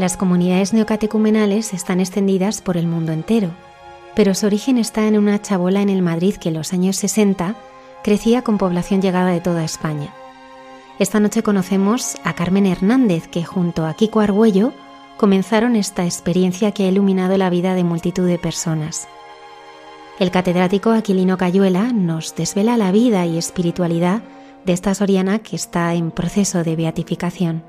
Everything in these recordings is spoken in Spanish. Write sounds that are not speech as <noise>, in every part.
Las comunidades neocatecumenales están extendidas por el mundo entero, pero su origen está en una chabola en el Madrid que en los años 60 crecía con población llegada de toda España. Esta noche conocemos a Carmen Hernández, que junto a Kiko Argüello comenzaron esta experiencia que ha iluminado la vida de multitud de personas. El catedrático Aquilino Cayuela nos desvela la vida y espiritualidad de esta soriana que está en proceso de beatificación.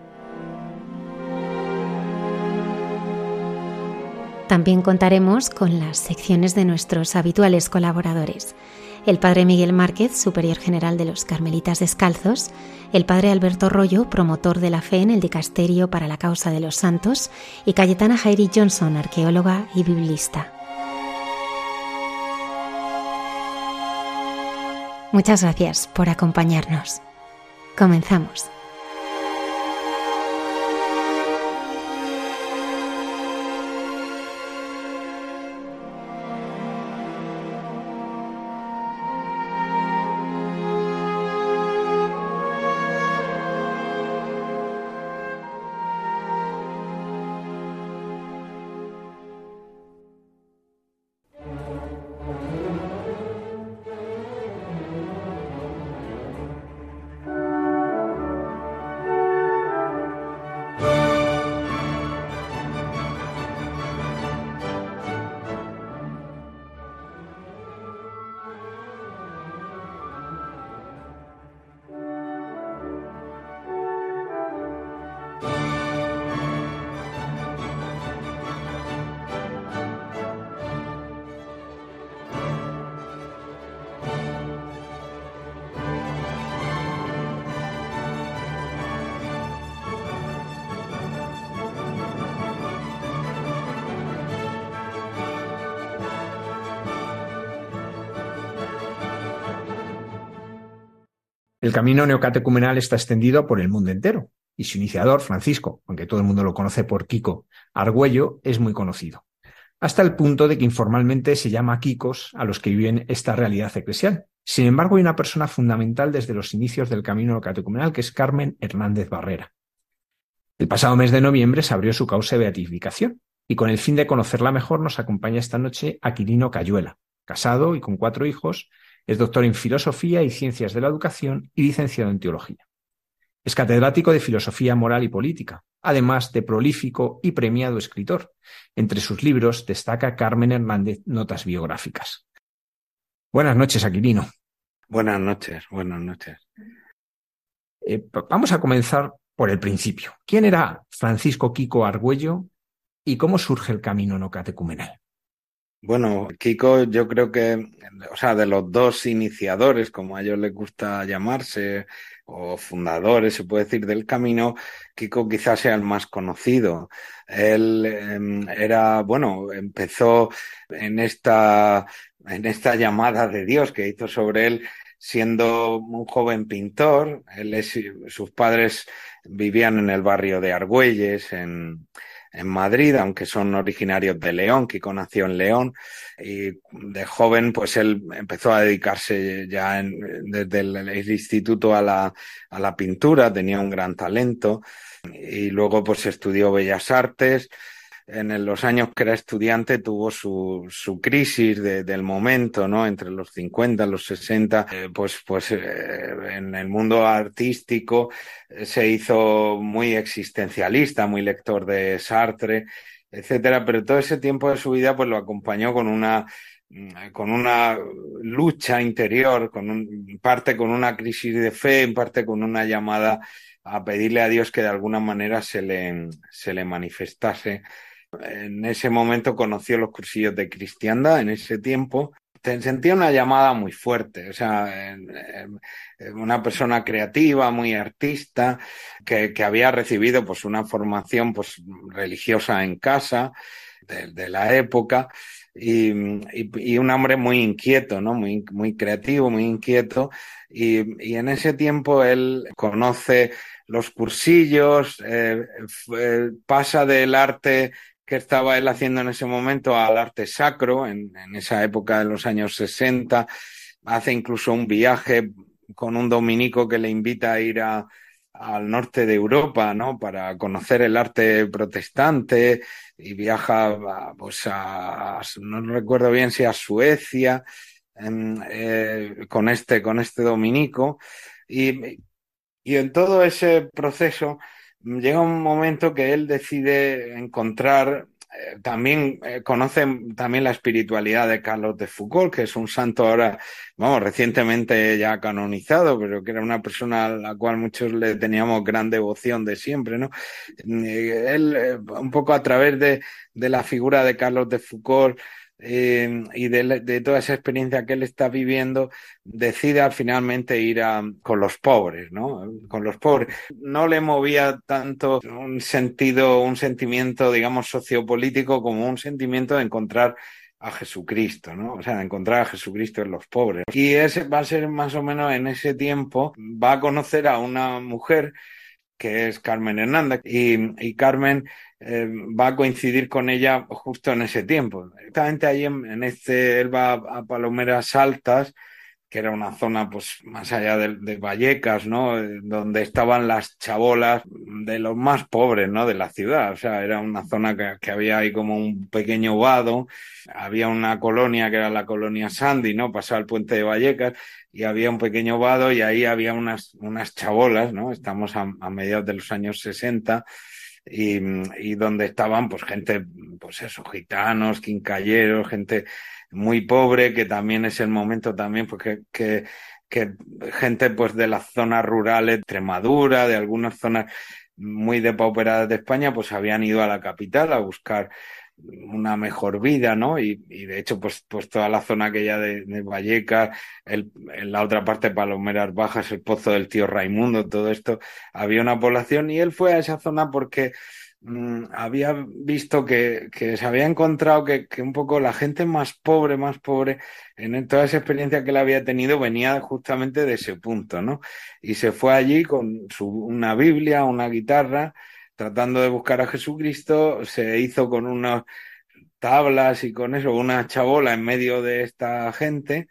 También contaremos con las secciones de nuestros habituales colaboradores. El padre Miguel Márquez, superior general de los Carmelitas Descalzos, el padre Alberto Rollo, promotor de la fe en el Dicasterio para la Causa de los Santos, y Cayetana Jairi Johnson, arqueóloga y biblista. Muchas gracias por acompañarnos. Comenzamos. El camino neocatecumenal está extendido por el mundo entero y su iniciador, Francisco, aunque todo el mundo lo conoce por Kiko, Argüello, es muy conocido, hasta el punto de que informalmente se llama Kikos a los que viven esta realidad eclesial. Sin embargo, hay una persona fundamental desde los inicios del camino neocatecumenal que es Carmen Hernández Barrera. El pasado mes de noviembre se abrió su causa de beatificación y con el fin de conocerla mejor nos acompaña esta noche Aquilino Cayuela, casado y con cuatro hijos, es doctor en Filosofía y Ciencias de la Educación y licenciado en Teología. Es catedrático de Filosofía Moral y Política, además de prolífico y premiado escritor. Entre sus libros destaca Carmen Hernández Notas Biográficas. Buenas noches, Aquilino. Buenas noches, buenas noches. Eh, vamos a comenzar por el principio. ¿Quién era Francisco Kiko Argüello y cómo surge el camino no catecumenal? Bueno, Kiko, yo creo que, o sea, de los dos iniciadores, como a ellos les gusta llamarse, o fundadores, se puede decir, del camino, Kiko quizás sea el más conocido. Él em, era, bueno, empezó en esta, en esta llamada de Dios que hizo sobre él siendo un joven pintor. Él es, sus padres vivían en el barrio de Argüelles, en, en Madrid, aunque son originarios de León, Kiko nació en León y de joven pues él empezó a dedicarse ya desde el, instituto a la, a la pintura, tenía un gran talento y luego pues estudió Bellas Artes, en los años que era estudiante tuvo su, su crisis de, del momento, ¿no? Entre los 50 y los 60, eh, pues, pues eh, en el mundo artístico eh, se hizo muy existencialista, muy lector de Sartre, etcétera, pero todo ese tiempo de su vida pues lo acompañó con una mm, con una lucha interior, con un, parte con una crisis de fe, en parte con una llamada a pedirle a Dios que de alguna manera se le, se le manifestase. En ese momento conoció los cursillos de cristiandad, en ese tiempo, sentía una llamada muy fuerte, o sea, una persona creativa, muy artista, que, había recibido pues una formación pues religiosa en casa de, la época y, un hombre muy inquieto, ¿no? Muy, muy creativo, muy inquieto y, y en ese tiempo él conoce los cursillos, eh, eh, pasa del arte que estaba él haciendo en ese momento al arte sacro, en, esa época de los años 60. Hace incluso un viaje con un dominico que le invita a ir a, al norte de Europa, ¿no? Para conocer el arte protestante y viaja, pues a, no recuerdo bien si a Suecia, eh, con este, con este dominico. Y, y en todo ese proceso, llega un momento que él decide encontrar eh, también eh, conoce también la espiritualidad de Carlos de Foucault, que es un santo ahora, vamos, recientemente ya canonizado, pero que era una persona a la cual muchos le teníamos gran devoción de siempre, ¿no? Eh, él, un poco a través de, de la figura de Carlos de Foucault, eh, y de, de, toda esa experiencia que él está viviendo, decida finalmente ir con los pobres, ¿no? Con los pobres. No le movía tanto un sentido, un sentimiento, digamos, sociopolítico como un sentimiento de encontrar a Jesucristo, ¿no? O sea, de encontrar a Jesucristo en los pobres. Y ese va a ser más o menos en ese tiempo, va a conocer a una mujer que es Carmen Hernández. Y, y Carmen eh, va a coincidir con ella justo en ese tiempo. Exactamente ahí en, en este, él va a, a Palomeras Altas, que era una zona pues más allá de, Vallecas, ¿no? Donde estaban las chabolas de los más pobres, ¿no? De la ciudad. O sea, era una zona que, que, había ahí como un pequeño vado. Había una colonia que era la colonia Sandy, ¿no? Pasaba el puente de Vallecas y había un pequeño vado y ahí había unas, unas chabolas, ¿no? Estamos a, a mediados de los años 60 y, donde estaban pues gente, pues eso, gitanos, quincalleros, gente muy pobre, que también es el momento también porque que, que gente pues de las zonas rurales, Extremadura, de algunas zonas muy depauperadas de España, pues habían ido a la capital a buscar una mejor vida, ¿no? Y, de hecho, pues, pues toda la zona aquella de, de Vallecas, el, en la otra parte Palomeras Bajas, el Pozo del Tío Raimundo, todo esto, había una población y él fue a esa zona porque mmm, había visto que, que, se había encontrado que, que, un poco la gente más pobre, más pobre, en toda esa experiencia que él había tenido venía justamente de ese punto, ¿no? Y se fue allí con su, una Biblia, una guitarra, tratando de buscar a Jesucristo, se hizo con unas tablas y con eso, una chabola en medio de esta gente,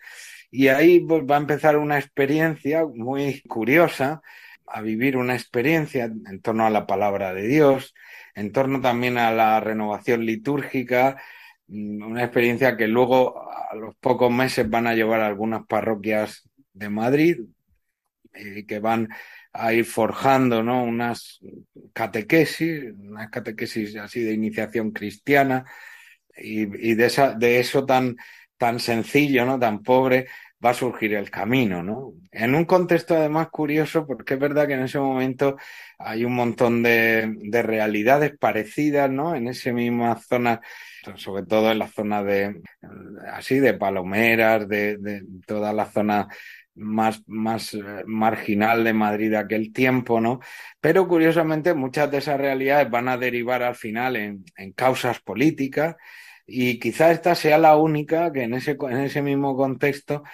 y ahí pues, va a empezar una experiencia muy curiosa, a vivir una experiencia en torno a la palabra de Dios, en torno también a la renovación litúrgica, mm, una experiencia que luego a los pocos meses van a llevar a algunas parroquias de Madrid y que van a ir forjando ¿no? unas catequesis, unas catequesis así de iniciación cristiana y, y de, esa, de eso tan, tan sencillo, ¿no? tan pobre, va a surgir el camino, ¿no? En un contexto además curioso, porque es verdad que en ese momento hay un montón de, de realidades parecidas, ¿no? En esa misma zona, sobre todo en la zona de, así, de Palomeras, de, de toda la zona más, más eh, marginal de Madrid de aquel tiempo, ¿no? Pero curiosamente muchas de esas realidades van a derivar al final en, en causas políticas y quizá esta sea la única que en ese, en ese mismo contexto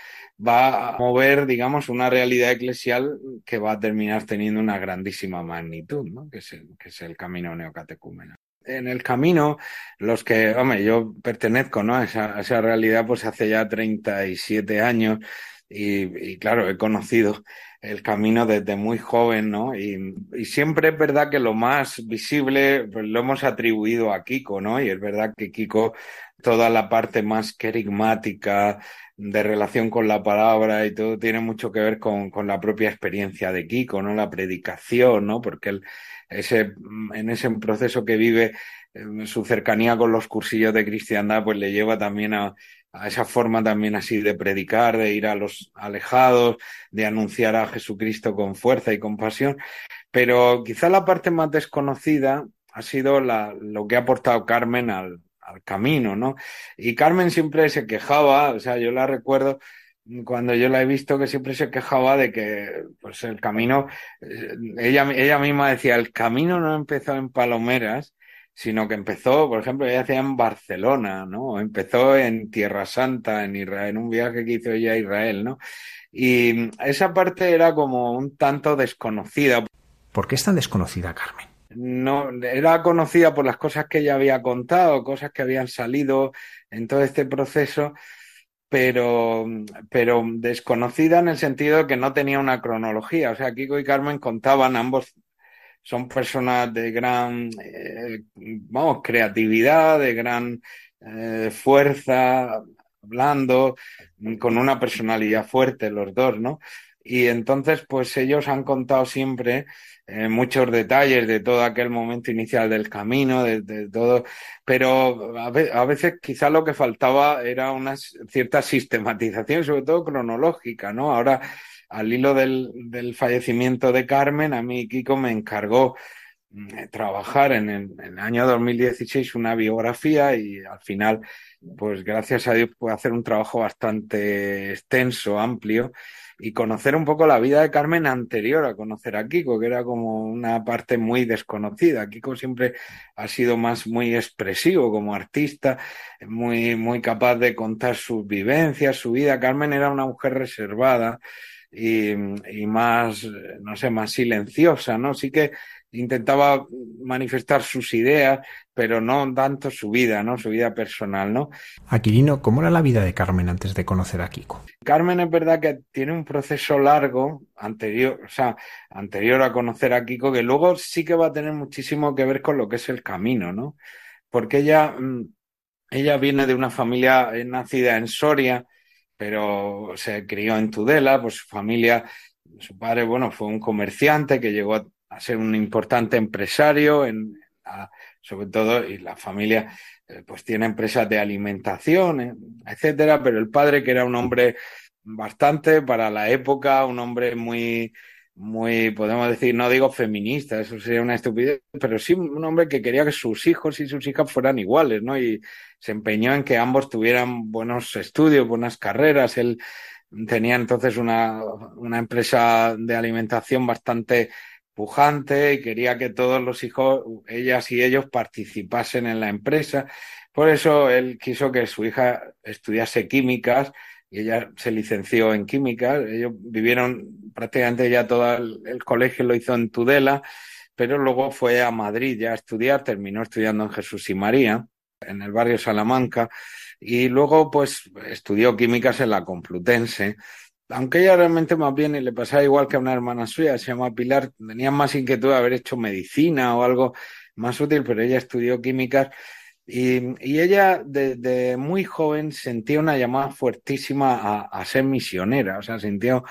va a mover, digamos, una realidad eclesial que va a terminar teniendo una grandísima magnitud, ¿no? Que es el, que es el camino neocatecúmeno en el camino, los que, hombre, yo pertenezco, ¿no? A esa, a esa realidad, pues hace ya 37 años, y, claro, he conocido el camino desde muy joven, ¿no? Y, siempre es verdad que lo más visible pues, lo hemos atribuido a Kiko, ¿no? Y es verdad que Kiko, toda la parte más querigmática de relación con la palabra y todo tiene mucho que ver con, con la propia experiencia de Kiko, ¿no? La predicación, ¿no? Porque él, ese, en ese proceso que vive, su cercanía con los cursillos de cristiandad, pues le lleva también a, esa forma también así de predicar, de ir a los alejados, de anunciar a Jesucristo con fuerza y compasión. Pero quizá la parte más desconocida ha sido la, lo que ha aportado Carmen al, al camino, ¿no? Y Carmen siempre se quejaba, o sea, yo la recuerdo cuando yo la he visto que siempre se quejaba de que pues el camino, eh, ella, ella misma decía, el camino no empezó en Palomeras, sino que empezó, por ejemplo, ella hacía en Barcelona, ¿no? Empezó en Tierra Santa, en Israel, en un viaje que hizo ella a Israel, ¿no? Y esa parte era como un tanto desconocida. ¿Por qué es tan desconocida, Carmen? No, era conocida por las cosas que ella había contado, cosas que habían salido en todo este proceso, pero, pero desconocida en el sentido de que no tenía una cronología. O sea, Kiko y Carmen contaban, ambos son personas de gran, eh, vamos, creatividad, de gran eh, fuerza, hablando, con una personalidad fuerte los dos, ¿no? Y entonces, pues ellos han contado siempre eh, muchos detalles de todo aquel momento inicial del camino, de, todo, pero a, veces quizá lo que faltaba era una cierta sistematización, sobre todo cronológica, ¿no? Ahora, al hilo del, del fallecimiento de Carmen, a mí Kiko me encargó mm, trabajar en el, año 2016 una biografía y al final, pues gracias a Dios pude hacer un trabajo bastante extenso, amplio y conocer un poco la vida de Carmen anterior a conocer a Kiko, que era como una parte muy desconocida. Kiko siempre ha sido más muy expresivo como artista, muy, muy capaz de contar sus vivencias, su vida. Carmen era una mujer reservada y, y más, no sé, más silenciosa, ¿no? Sí que intentaba manifestar sus ideas, pero no tanto su vida, ¿no? Su vida personal, ¿no? Aquilino, ¿cómo era la vida de Carmen antes de conocer a Kiko? Carmen es verdad que tiene un proceso largo anterior, o sea, anterior a conocer a Kiko, que luego sí que va a tener muchísimo que ver con lo que es el camino, ¿no? Porque ella, mm, ella viene de una familia nacida en Soria, pero se crió en Tudela, pues su familia, su padre, bueno, fue un comerciante que llegó a ser un importante empresario, en, sobre todo, y la familia eh, pues tiene empresas de alimentación, eh, etcétera, pero el padre, que era un hombre bastante para la época, un hombre muy, muy, podemos decir, no digo feminista, eso sería una estupidez, pero sí un hombre que quería que sus hijos y sus hijas fueran iguales, ¿no? Y se empeñó en que ambos tuvieran buenos estudios, buenas carreras. Él tenía entonces una, una empresa de alimentación bastante pujante y quería que todos los hijos, ellas y ellos participasen en la empresa. Por eso él quiso que su hija estudiase químicas y ella se licenció en químicas. Ellos vivieron prácticamente ya todo el, colegio lo hizo en Tudela, pero luego fue a Madrid ya a estudiar, terminó estudiando en Jesús y María, en el barrio Salamanca, y luego pues estudió químicas en la Complutense aunque ella realmente más bien le pasaba igual que a una hermana suya, se llama Pilar, tenía más inquietud de haber hecho medicina o algo más útil, pero ella estudió químicas y, y ella desde muy joven sentía una llamada fuertísima a, a, ser misionera, o sea, sintió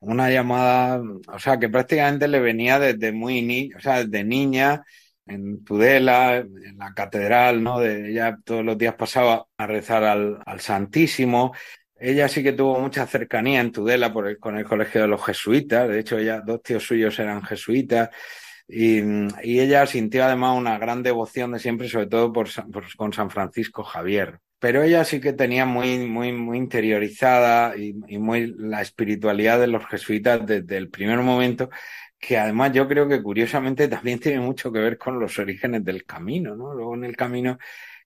una llamada, o sea, que prácticamente le venía desde muy ni, o sea, desde niña en Tudela, en la catedral, ¿no? De, ella todos los días pasaba a rezar al, al Santísimo ella sí que tuvo mucha cercanía en Tudela por el, con el colegio de los jesuitas. De hecho, ella, dos tíos suyos eran jesuitas. Y, y ella sintió además una gran devoción de siempre, sobre todo por, por, con San Francisco Javier. Pero ella sí que tenía muy, muy, muy interiorizada y, y muy la espiritualidad de los jesuitas desde el primer momento, que además yo creo que curiosamente también tiene mucho que ver con los orígenes del camino, ¿no? Luego en el camino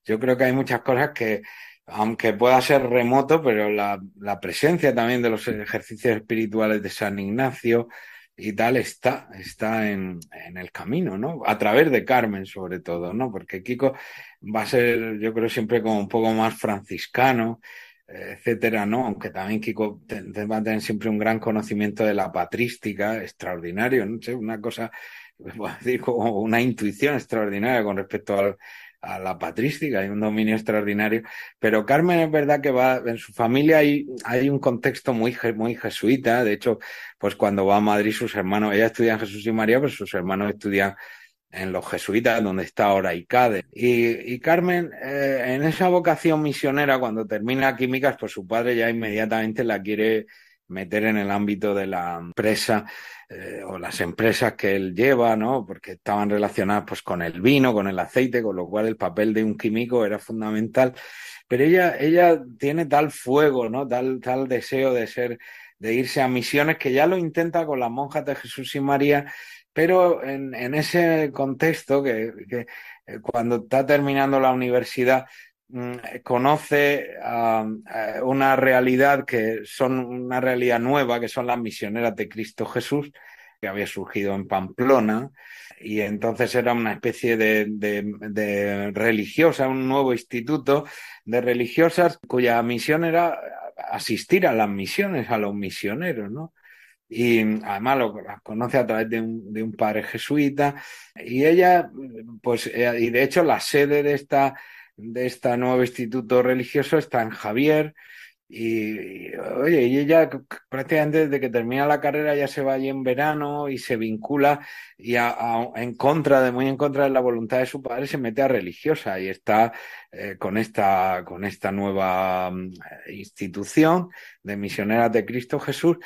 yo creo que hay muchas cosas que, aunque pueda ser remoto, pero la, la, presencia también de los ejercicios espirituales de San Ignacio y tal está, está en, en, el camino, ¿no? A través de Carmen, sobre todo, ¿no? Porque Kiko va a ser, yo creo, siempre como un poco más franciscano, etcétera, ¿no? Aunque también Kiko va a tener siempre un gran conocimiento de la patrística, extraordinario, no una cosa, <laughs> decir, como una intuición extraordinaria con respecto al, a la patrística, hay un dominio extraordinario. Pero Carmen es verdad que va, en su familia hay, hay un contexto muy, muy jesuita. De hecho, pues cuando va a Madrid sus hermanos, ella estudia en Jesús y María, pero sus hermanos estudian en los jesuitas, donde está ahora ICADE. Y, Carmen, eh, en esa vocación misionera, cuando termina químicas, pues su padre ya inmediatamente la quiere meter en el ámbito de la empresa eh, o las empresas que él lleva, ¿no? Porque estaban relacionadas pues con el vino, con el aceite, con lo cual el papel de un químico era fundamental. Pero ella, ella tiene tal fuego, ¿no? Tal, tal deseo de ser, de irse a misiones que ya lo intenta con las monjas de Jesús y María pero en, en ese contexto, que, eh, cuando está terminando la universidad, mm, conoce una realidad que son una realidad nueva, que son las misioneras de Cristo Jesús, que había surgido en Pamplona, y entonces era una especie de, religiosa, un nuevo instituto de religiosas cuya misión era asistir a las misiones, a los misioneros, ¿no? y además lo conoce a través de un, de un padre jesuita y ella pues eh, y de hecho la sede de esta de este nuevo instituto religioso está en Javier y, oye y ella prácticamente desde que termina la carrera ya se va allí en verano y se vincula y en contra de muy en contra de la voluntad de su padre se mete a religiosa y está eh, con esta con esta nueva mm, institución de misioneras de Cristo Jesús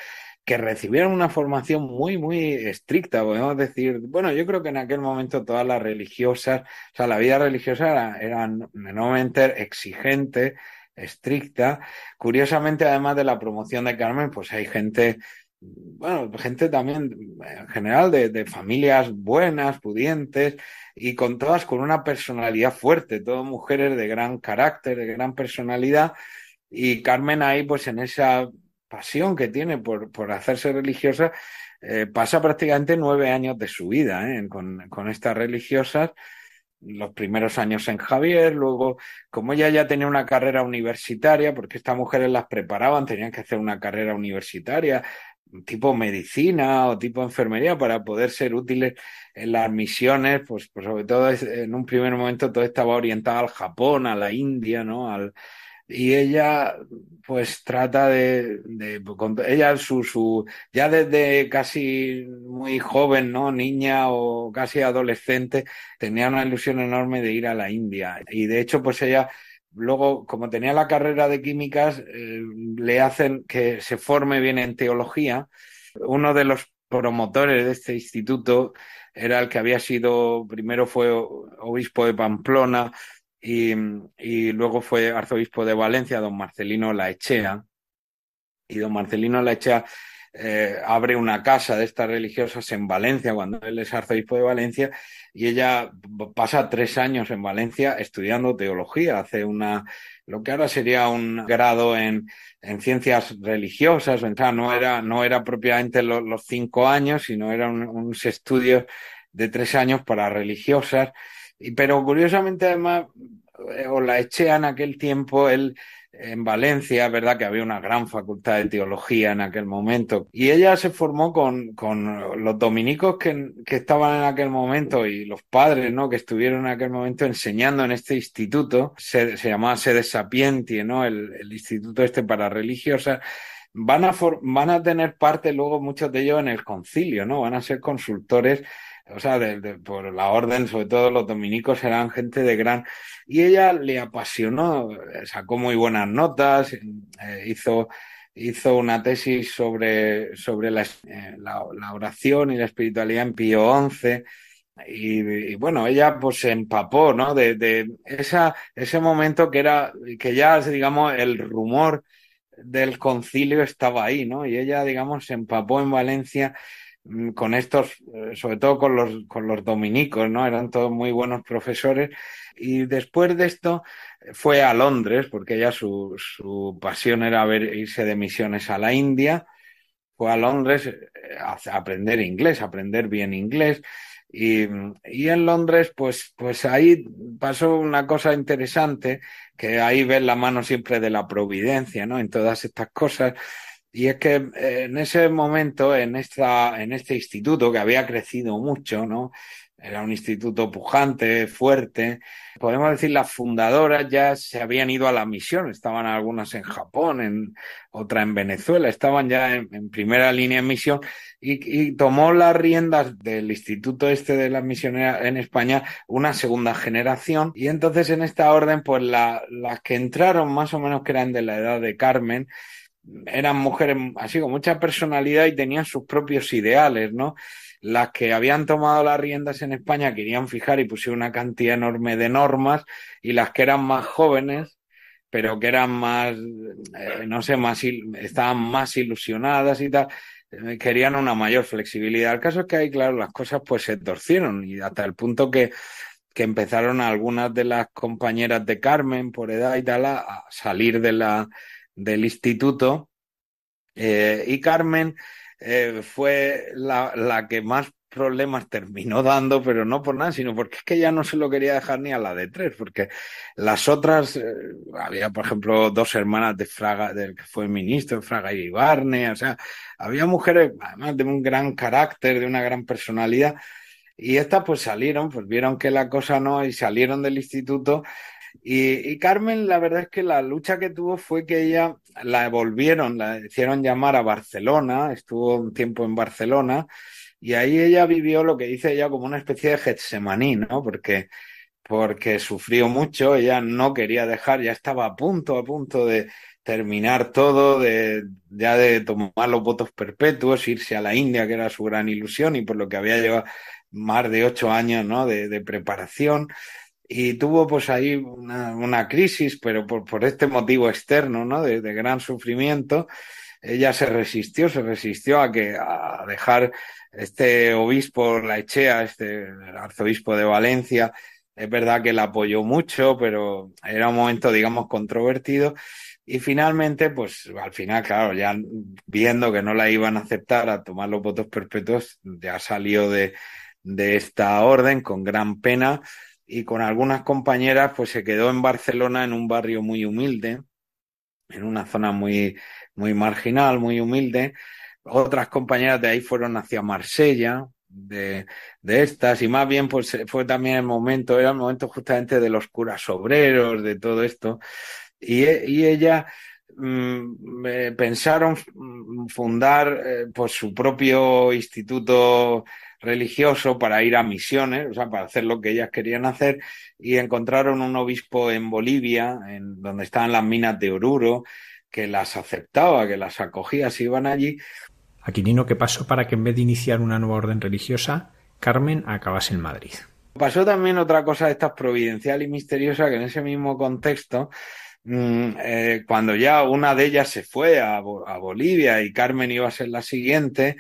que recibieron una formación muy, muy estricta, podemos decir. Bueno, yo creo que en aquel momento todas las religiosas, o sea, la vida religiosa era, era enormemente exigente, estricta. Curiosamente, además de la promoción de Carmen, pues hay gente, bueno, gente también en general de, de familias buenas, pudientes, y con todas con una personalidad fuerte, todas mujeres de gran carácter, de gran personalidad. Y Carmen ahí, pues en esa pasión que tiene por, por hacerse religiosa, eh, pasa prácticamente nueve años de su vida ¿eh? con, con estas religiosas los primeros años en Javier, luego, como ella ya tenía una carrera universitaria, porque estas mujeres las preparaban, tenían que hacer una carrera universitaria, tipo medicina o tipo enfermería, para poder ser útiles en las misiones, pues, pues sobre todo en un primer momento todo estaba orientado al Japón, a la India, ¿no? Al, y ella pues trata de, de ella su, su ya desde casi muy joven no niña o casi adolescente tenía una ilusión enorme de ir a la India. Y de hecho pues ella luego como tenía la carrera de químicas eh, le hacen que se forme bien en teología. Uno de los promotores de este instituto era el que había sido primero fue obispo de Pamplona y, luego fue arzobispo de Valencia, don Marcelino Laechea. Y don Marcelino Laechea eh, abre una casa de estas religiosas en Valencia cuando él es arzobispo de Valencia y ella pasa tres años en Valencia estudiando teología, hace una lo que ahora sería un grado en, en ciencias religiosas, o sea, no era, no era propiamente lo, los cinco años, sino eran unos estudios de tres años para religiosas pero curiosamente además, eh, o la eché en aquel tiempo, él en Valencia, verdad que había una gran facultad de teología en aquel momento, y ella se formó con, con los dominicos que, que, estaban en aquel momento y los padres, ¿no? Que estuvieron en aquel momento enseñando en este instituto, se, se llamaba Sede Sapienti, ¿no? El, el instituto este para religiosas, van a, van a tener parte luego muchos de ellos en el concilio, ¿no? Van a ser consultores o sea, por la orden, sobre todo los dominicos eran gente de gran... Y ella le apasionó, sacó muy buenas notas, eh, hizo, hizo una tesis sobre, sobre la, eh, la, la, oración y la espiritualidad en Pío XI. Y, bueno, ella pues se empapó, ¿no? De, de esa, ese momento que era, que ya, digamos, el rumor del concilio estaba ahí, ¿no? Y ella, digamos, se empapó en Valencia con estos, eh, sobre todo con los, con los dominicos, ¿no? Eran todos muy buenos profesores. Y después de esto eh, fue a Londres, porque ella su, su pasión era ver, irse de misiones a la India. Fue a Londres eh, a aprender inglés, aprender bien inglés. Y, y, en Londres, pues, pues ahí pasó una cosa interesante, que ahí ves la mano siempre de la providencia, ¿no? En todas estas cosas. Y es que eh, en ese momento, en, esta, en este instituto que había crecido mucho, ¿no? era un instituto pujante, fuerte. Podemos decir, las fundadoras ya se habían ido a la misión, estaban algunas en Japón, en, otra en Venezuela, estaban ya en, primera línea en misión y, tomó las riendas del instituto este de las misioneras en España una segunda generación y entonces en esta orden, pues las que entraron más o menos que eran de la edad de Carmen, eran mujeres así con mucha personalidad y tenían sus propios ideales, ¿no? las que habían tomado las riendas en España querían fijar y pusieron una cantidad enorme de normas y las que eran más jóvenes, pero que eran más, eh, no sé, más, estaban más ilusionadas y tal, eh, querían una mayor flexibilidad. El caso es que ahí, claro, las cosas pues se torcieron y hasta el punto que, que empezaron algunas de las compañeras de Carmen por edad y tal a, salir de la, del instituto. Eh, y Carmen eh, fue la, la, que más problemas terminó <laughs> dando, pero no por nada, sino porque es que ya no se lo quería dejar ni a la de tres, porque las otras, eh, había por ejemplo dos hermanas de Fraga, del que fue ministro, Fraga y Barne, o sea, había mujeres además de un gran carácter, de una gran personalidad, y estas pues salieron, pues vieron que la cosa no, y salieron del instituto y, Carmen, la verdad es que la lucha que tuvo fue que ella la devolvieron, la hicieron llamar a Barcelona, estuvo un tiempo en Barcelona, y ahí ella vivió lo que dice ella como una especie de Getsemaní, ¿no? Porque, porque sufrió mucho, ella no quería dejar, ya estaba a punto, a punto de terminar todo, de, ya de tomar los votos perpetuos, irse a la India, que era su gran ilusión, y por lo que había llevado más de ocho años, ¿no? De, de preparación y tuvo pues ahí una, una crisis, pero por, por, este motivo externo, ¿no? De, gran sufrimiento, ella se resistió, se resistió a que a dejar este obispo la Echea, este arzobispo de Valencia, es verdad que la apoyó mucho, pero era un momento, digamos, controvertido. Y finalmente, pues al final, claro, ya viendo que no la iban a aceptar a tomar los votos perpetuos, ya salió de, de esta orden con gran pena y con algunas compañeras pues se quedó en Barcelona en un barrio muy humilde, en una zona muy, muy marginal, muy humilde. Otras compañeras de ahí fueron hacia Marsella, de, de estas, y más bien pues fue también el momento, era el momento justamente de los curas obreros, de todo esto. Y, y ella mm, pensaron fundar eh, pues su propio instituto religioso para ir a misiones, o sea, para hacer lo que ellas querían hacer, y encontraron un obispo en Bolivia, en donde estaban las minas de Oruro, que las aceptaba, que las acogía, se iban allí. Aquilino, ¿qué pasó para que en vez de iniciar una nueva orden religiosa, Carmen acabase en Madrid? Pasó también otra cosa de estas providencial y misteriosa, que en ese mismo contexto, mm, eh, cuando ya una de ellas se fue a, a Bolivia y Carmen iba a ser la siguiente,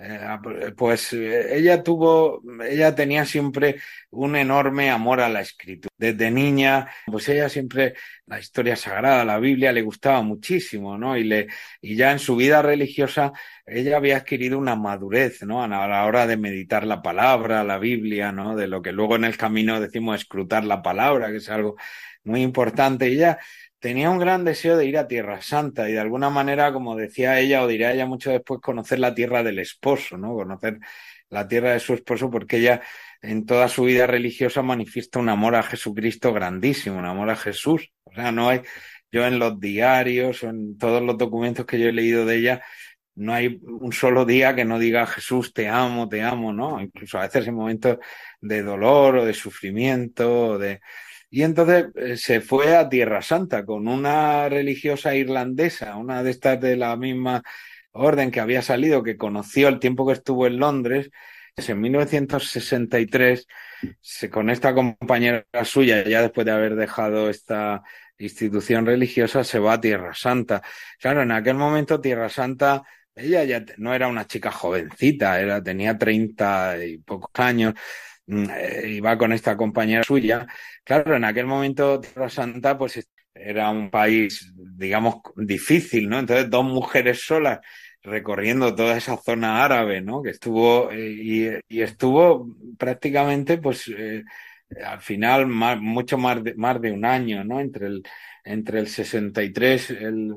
eh, ah, pues eh, ella tuvo, ella tenía siempre un enorme amor a la escritura. Desde niña, pues ella siempre, la historia sagrada, la Biblia le gustaba muchísimo, ¿no? Y, le, y ya en su vida religiosa, ella había adquirido una madurez, ¿no? A la hora de meditar la palabra, la Biblia, ¿no? De lo que luego en el camino decimos escrutar la palabra, que es algo muy importante. Ella tenía un gran deseo de ir a Tierra Santa y de alguna manera, como decía ella o diría ella mucho después, conocer la tierra del esposo, ¿no? Conocer la tierra de su esposo porque ella en toda su vida religiosa manifiesta un amor a Jesucristo grandísimo, un amor a Jesús. O sea, no hay, yo en los diarios o en todos los documentos que yo he leído de ella, no hay un solo día que no diga Jesús, te amo, te amo, ¿no? Incluso a veces en momentos de dolor o de sufrimiento o de, y entonces eh, se fue a Tierra Santa con una religiosa irlandesa, una de estas de la misma orden que había salido, que conoció el tiempo que estuvo en Londres. En 1963, se, con esta compañera suya, ya después de haber dejado esta institución religiosa, se va a Tierra Santa. Claro, en aquel momento Tierra Santa ella ya no era una chica jovencita, era, tenía treinta y pocos años, iba con esta compañera suya, Claro, en aquel momento Tierra Santa pues era un país, digamos, difícil, ¿no? Entonces dos mujeres solas recorriendo toda esa zona árabe, ¿no? Que estuvo eh, y, estuvo prácticamente, pues, eh, al final mucho más de, más de un año, ¿no? Entre el entre el 63 el,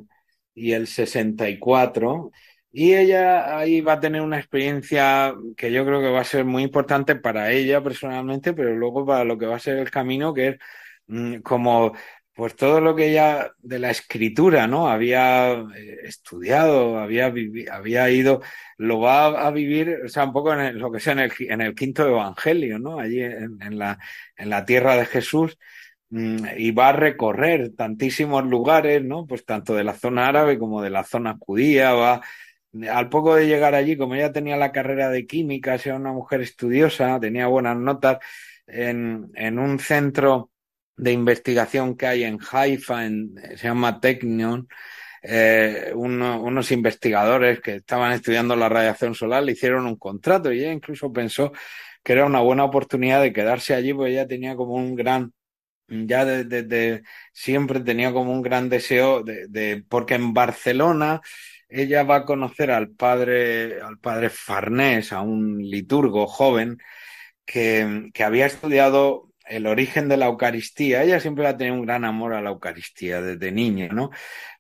y el 64 Y ella ahí va a tener una experiencia que yo creo que va a ser muy importante para ella personalmente, pero luego para lo que va a ser el camino, que es mm, como pues todo lo que ella de la escritura, ¿no? Había eh, estudiado, había, había ido, lo va a vivir, sea, un poco en lo que sea en el, en el quinto evangelio, ¿no? Allí en, en, la, en la tierra de Jesús mm, y va a recorrer tantísimos lugares, ¿no? Pues tanto de la zona árabe como de la zona judía, va al poco de llegar allí, como ella tenía la carrera de química, era una mujer estudiosa, tenía buenas notas, en, en un centro de investigación que hay en Haifa, en, se llama Technion, eh, unos investigadores que estaban estudiando la radiación solar le hicieron un contrato y ella incluso pensó que era una buena oportunidad de quedarse allí, porque ella tenía como un gran, ya desde siempre tenía como un gran deseo de, de, porque en Barcelona ella va a conocer al padre, al padre Farnés, a un liturgo joven que, que había estudiado el origen de la Eucaristía. Ella siempre ha tenido un gran amor a la Eucaristía desde niña, ¿no?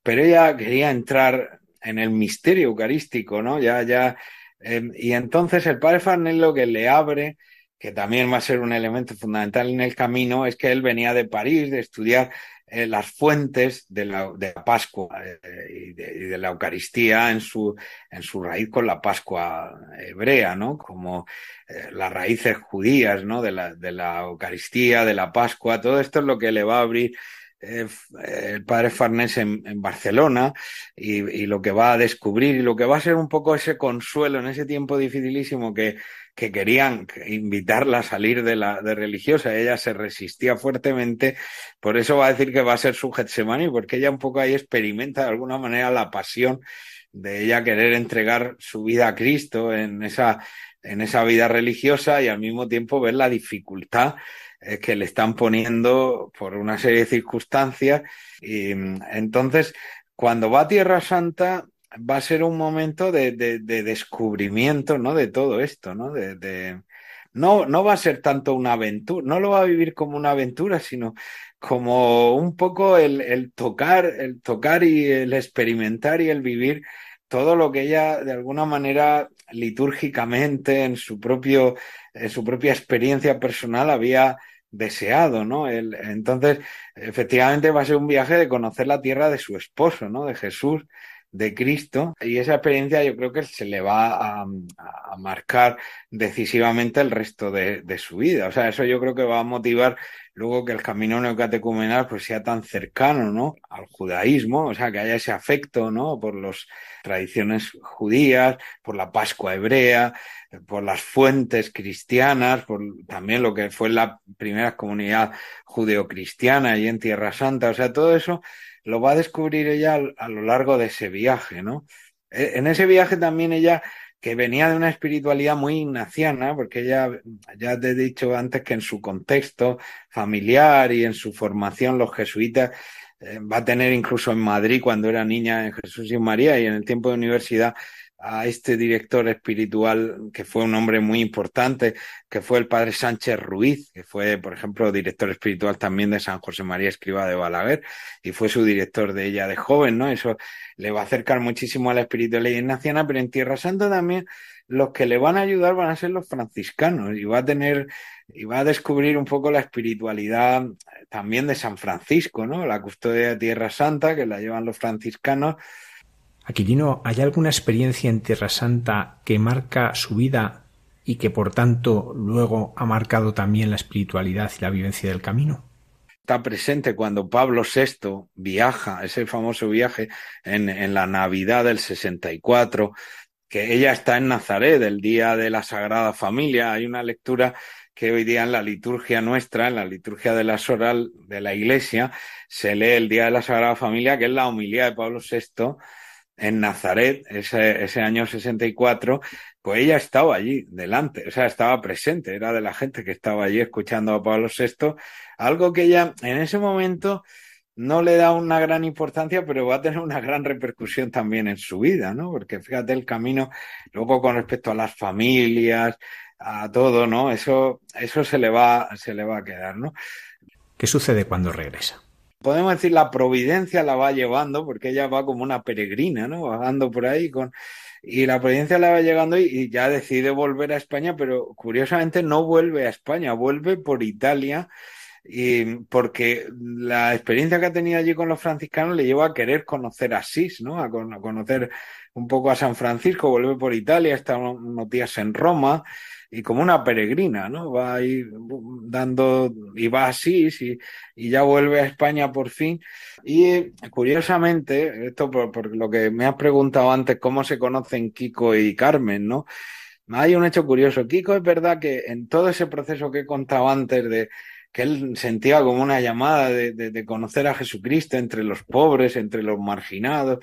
Pero ella quería entrar en el misterio eucarístico, ¿no? Ya, ya. Eh, y entonces el padre Farnés lo que le abre, que también va a ser un elemento fundamental en el camino, es que él venía de París de estudiar eh, las fuentes de la, de la Pascua eh, y, de, la Eucaristía en su, en su raíz con la Pascua hebrea, ¿no? Como eh, las raíces judías, ¿no? De la, de la Eucaristía, de la Pascua, todo esto es lo que le va a abrir el padre Farnés en, Barcelona y, lo que va a descubrir y lo que va a ser un poco ese consuelo en ese tiempo dificilísimo que, que querían invitarla a salir de la de religiosa. Ella se resistía fuertemente, por eso va a decir que va a ser su Getsemani, porque ella un poco ahí experimenta de alguna manera la pasión de ella querer entregar su vida a Cristo en esa, en esa vida religiosa y al mismo tiempo ver la dificultad eh, que le están poniendo por una serie de circunstancias. Y entonces, cuando va a Tierra Santa, va a ser un momento de, de, de descubrimiento, ¿no? De todo esto, ¿no? De, de, no, no va a ser tanto una aventura, no lo va a vivir como una aventura, sino como un poco el, el tocar, el tocar y el experimentar y el vivir todo lo que ella de alguna manera litúrgicamente en su propio, en su propia experiencia personal había deseado, ¿no? El, entonces, efectivamente va a ser un viaje de conocer la tierra de su esposo, ¿no? De Jesús, de Cristo y esa experiencia yo creo que se le va a, marcar decisivamente el resto de, su vida. O sea, eso yo creo que va a motivar luego que el camino neocatecumenal pues sea tan cercano, ¿no? Al judaísmo, o sea, que haya ese afecto, ¿no? Por las tradiciones judías, por la Pascua hebrea, por las fuentes cristianas, por también lo que fue la primera comunidad judeocristiana y en Tierra Santa, o sea, todo eso lo va a descubrir ella a lo largo de ese viaje, ¿no? E, en ese viaje también ella, que venía de una espiritualidad muy ignaciana, porque ella, ya te he dicho antes que en su contexto familiar y en su formación los jesuitas eh, va a tener incluso en Madrid cuando era niña en Jesús y María y en el tiempo de universidad a este director espiritual que fue un hombre muy importante, que fue el padre Sánchez Ruiz, que fue, por ejemplo, director espiritual también de San José María Escriba de Balaguer, y fue su director de ella de joven, ¿no? Eso le va a acercar muchísimo a la espiritualidad ignaciana, pero en Tierra Santa también los que le van a ayudar van a ser los franciscanos, y va a tener, y va a descubrir un poco la espiritualidad también de San Francisco, ¿no? La custodia de Tierra Santa, que la llevan los franciscanos, Aquilino, ¿hay alguna experiencia en Tierra Santa que marca su vida y que por tanto luego ha marcado también la espiritualidad y la vivencia del camino? Está presente cuando Pablo VI viaja, ese famoso viaje en, la Navidad del 64, que ella está en Nazaret, el día de la Sagrada Familia. Hay una lectura que hoy día en la liturgia nuestra, en la liturgia de la Soral de la Iglesia, se lee el día de la Sagrada Familia, que es la homilía de Pablo VI en Nazaret, ese, ese año 64, pues ella estaba allí, delante, o sea, estaba presente, era de la gente que estaba allí escuchando a Pablo VI, algo que ella en ese momento no le da una gran importancia, pero va a tener una gran repercusión también en su vida, ¿no? Porque fíjate el camino, luego con respecto a las familias, a todo, ¿no? Eso, eso se le va, se le va a quedar, ¿no? ¿Qué sucede cuando regresa? Podemos decir la providencia la va llevando porque ella va como una peregrina, ¿no? Vagando por ahí con y la providencia le va llegando y, ya decide volver a España, pero curiosamente no vuelve a España, vuelve por Italia y porque la experiencia que ha tenido allí con los franciscanos le lleva a querer conocer Asís, ¿no? A, conocer un poco a San Francisco, vuelve por Italia, está unos días en Roma y como una peregrina, ¿no? Va a dando, y va a Asís y, y ya vuelve a España por fin. Y curiosamente, esto por, lo que me has preguntado antes, cómo se conocen Kiko y Carmen, ¿no? Hay un hecho curioso. Kiko es verdad que en todo ese proceso que he contado antes de que él sentía como una llamada de, de, conocer a Jesucristo entre los pobres, entre los marginados,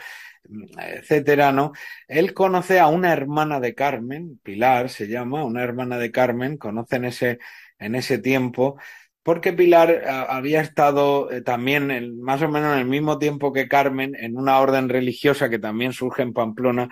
etcétera, ¿no? Él conoce a una hermana de Carmen, Pilar se llama, una hermana de Carmen, conoce en ese, en ese tiempo, porque Pilar había estado eh, también en, más o menos en el mismo tiempo que Carmen en una orden religiosa que también surge en Pamplona,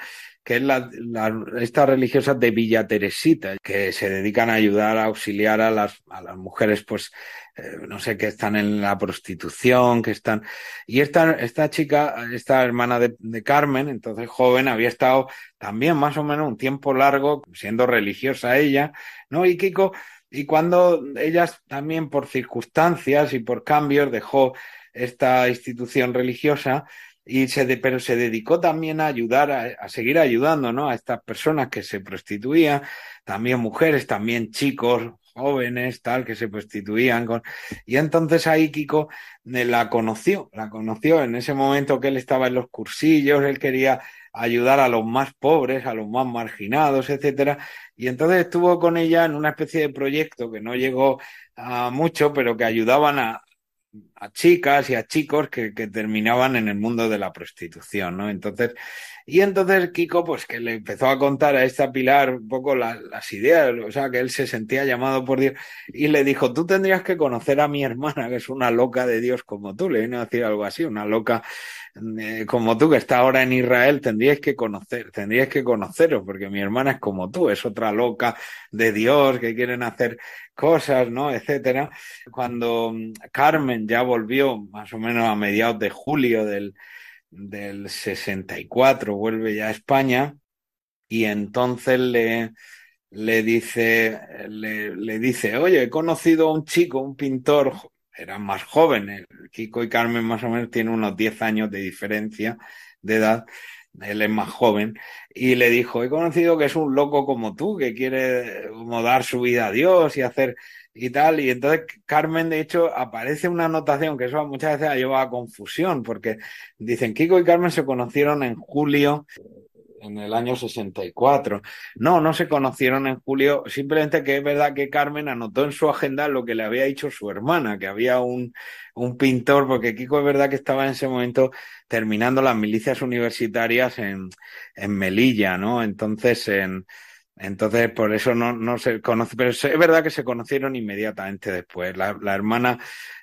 que es la, la, esta religiosa de Villa Teresita, que se dedican a ayudar, a auxiliar a las, a las mujeres, pues, eh, no sé, que están en la prostitución, que están... Y esta, esta chica, esta hermana de, de Carmen, entonces joven, había estado también más o menos un tiempo largo siendo religiosa ella, ¿no? Y Kiko y cuando ella también por circunstancias y por cambios dejó esta institución religiosa y se pero se dedicó también a ayudar a, seguir ayudando ¿no? a estas personas que se prostituían también mujeres también chicos jóvenes tal que se prostituían con y entonces ahí Kiko eh, la conoció la conoció en ese momento que él estaba en los cursillos él quería ayudar a los más pobres, a los más marginados, etcétera. Y entonces estuvo con ella en una especie de proyecto que no llegó a mucho, pero que ayudaban a, a chicas y a chicos que, que, terminaban en el mundo de la prostitución, ¿no? Entonces, y entonces Kiko, pues que le empezó a contar a esta Pilar un poco la, las ideas, o sea, que él se sentía llamado por Dios, y le dijo, tú tendrías que conocer a mi hermana, que es una loca de Dios como tú, le vino a decir algo así, una loca como tú, que está ahora en Israel, tendrías que conocer, tendrías que conoceros, porque mi hermana es como tú, es otra loca de Dios, que quieren hacer cosas, ¿no? etcétera. Cuando mm, Carmen ya volvió más o menos a mediados de julio del, del 64, vuelve ya a España y entonces le, le dice, le, le dice, oye, he conocido a un chico, un pintor, eran más jóvenes, Kiko y Carmen más o menos tienen unos 10 años de diferencia de edad, él es más joven, y le dijo, he conocido que es un loco como tú, que quiere como dar su vida a Dios y hacer y tal, y entonces Carmen, de hecho, aparece una anotación que eso muchas veces ha llevado a confusión, porque dicen, Kiko y Carmen se conocieron en julio en el año 64. No, no se conocieron en julio, simplemente que es verdad que Carmen anotó en su agenda lo que le había dicho su hermana, que había un, un pintor, porque Kiko es verdad que estaba en ese momento terminando las milicias universitarias en, en Melilla, ¿no? Entonces, en, entonces, por eso no, no se conoce, pero es verdad que se conocieron inmediatamente después. La, la hermana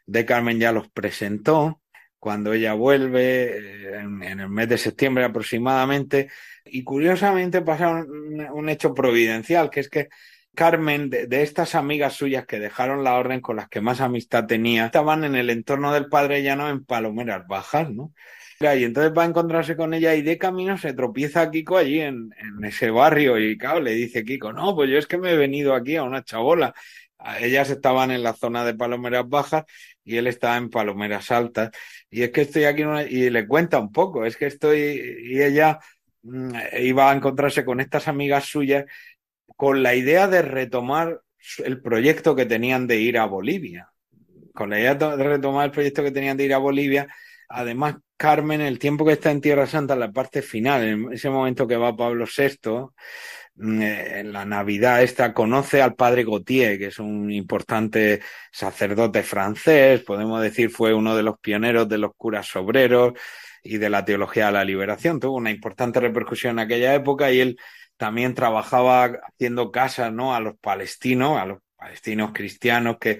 de Carmen ya los presentó cuando ella vuelve, eh, en, en, el mes de septiembre aproximadamente, y curiosamente pasa un, hecho providencial, que es que Carmen, de, estas amigas suyas que dejaron la orden con las que más amistad tenía, estaban en el entorno del padre llano en Palomeras Bajas, ¿no? Y entonces va a encontrarse con ella y de camino se tropieza a Kiko allí en, ese barrio y claro, le dice Kiko, no, pues yo es que me he venido aquí a una chabola. Ellas estaban en la zona de Palomeras Bajas y él estaba en Palomeras Altas. Y es que estoy aquí y le cuenta un poco, es que estoy y ella iba a encontrarse con estas amigas suyas con la idea de retomar el proyecto que tenían de ir a Bolivia. Con la idea de retomar el proyecto que tenían de ir a Bolivia, además Carmen, el tiempo que está en Tierra Santa, la parte final, en ese momento que va Pablo VI, mm, eh, en la Navidad esta, conoce al padre Gautier, que es un importante sacerdote francés, podemos decir fue uno de los pioneros de los curas obreros y de la teología de la liberación. Tuvo una importante repercusión en aquella época y él también trabajaba haciendo casas ¿no? a los palestinos, a los palestinos cristianos que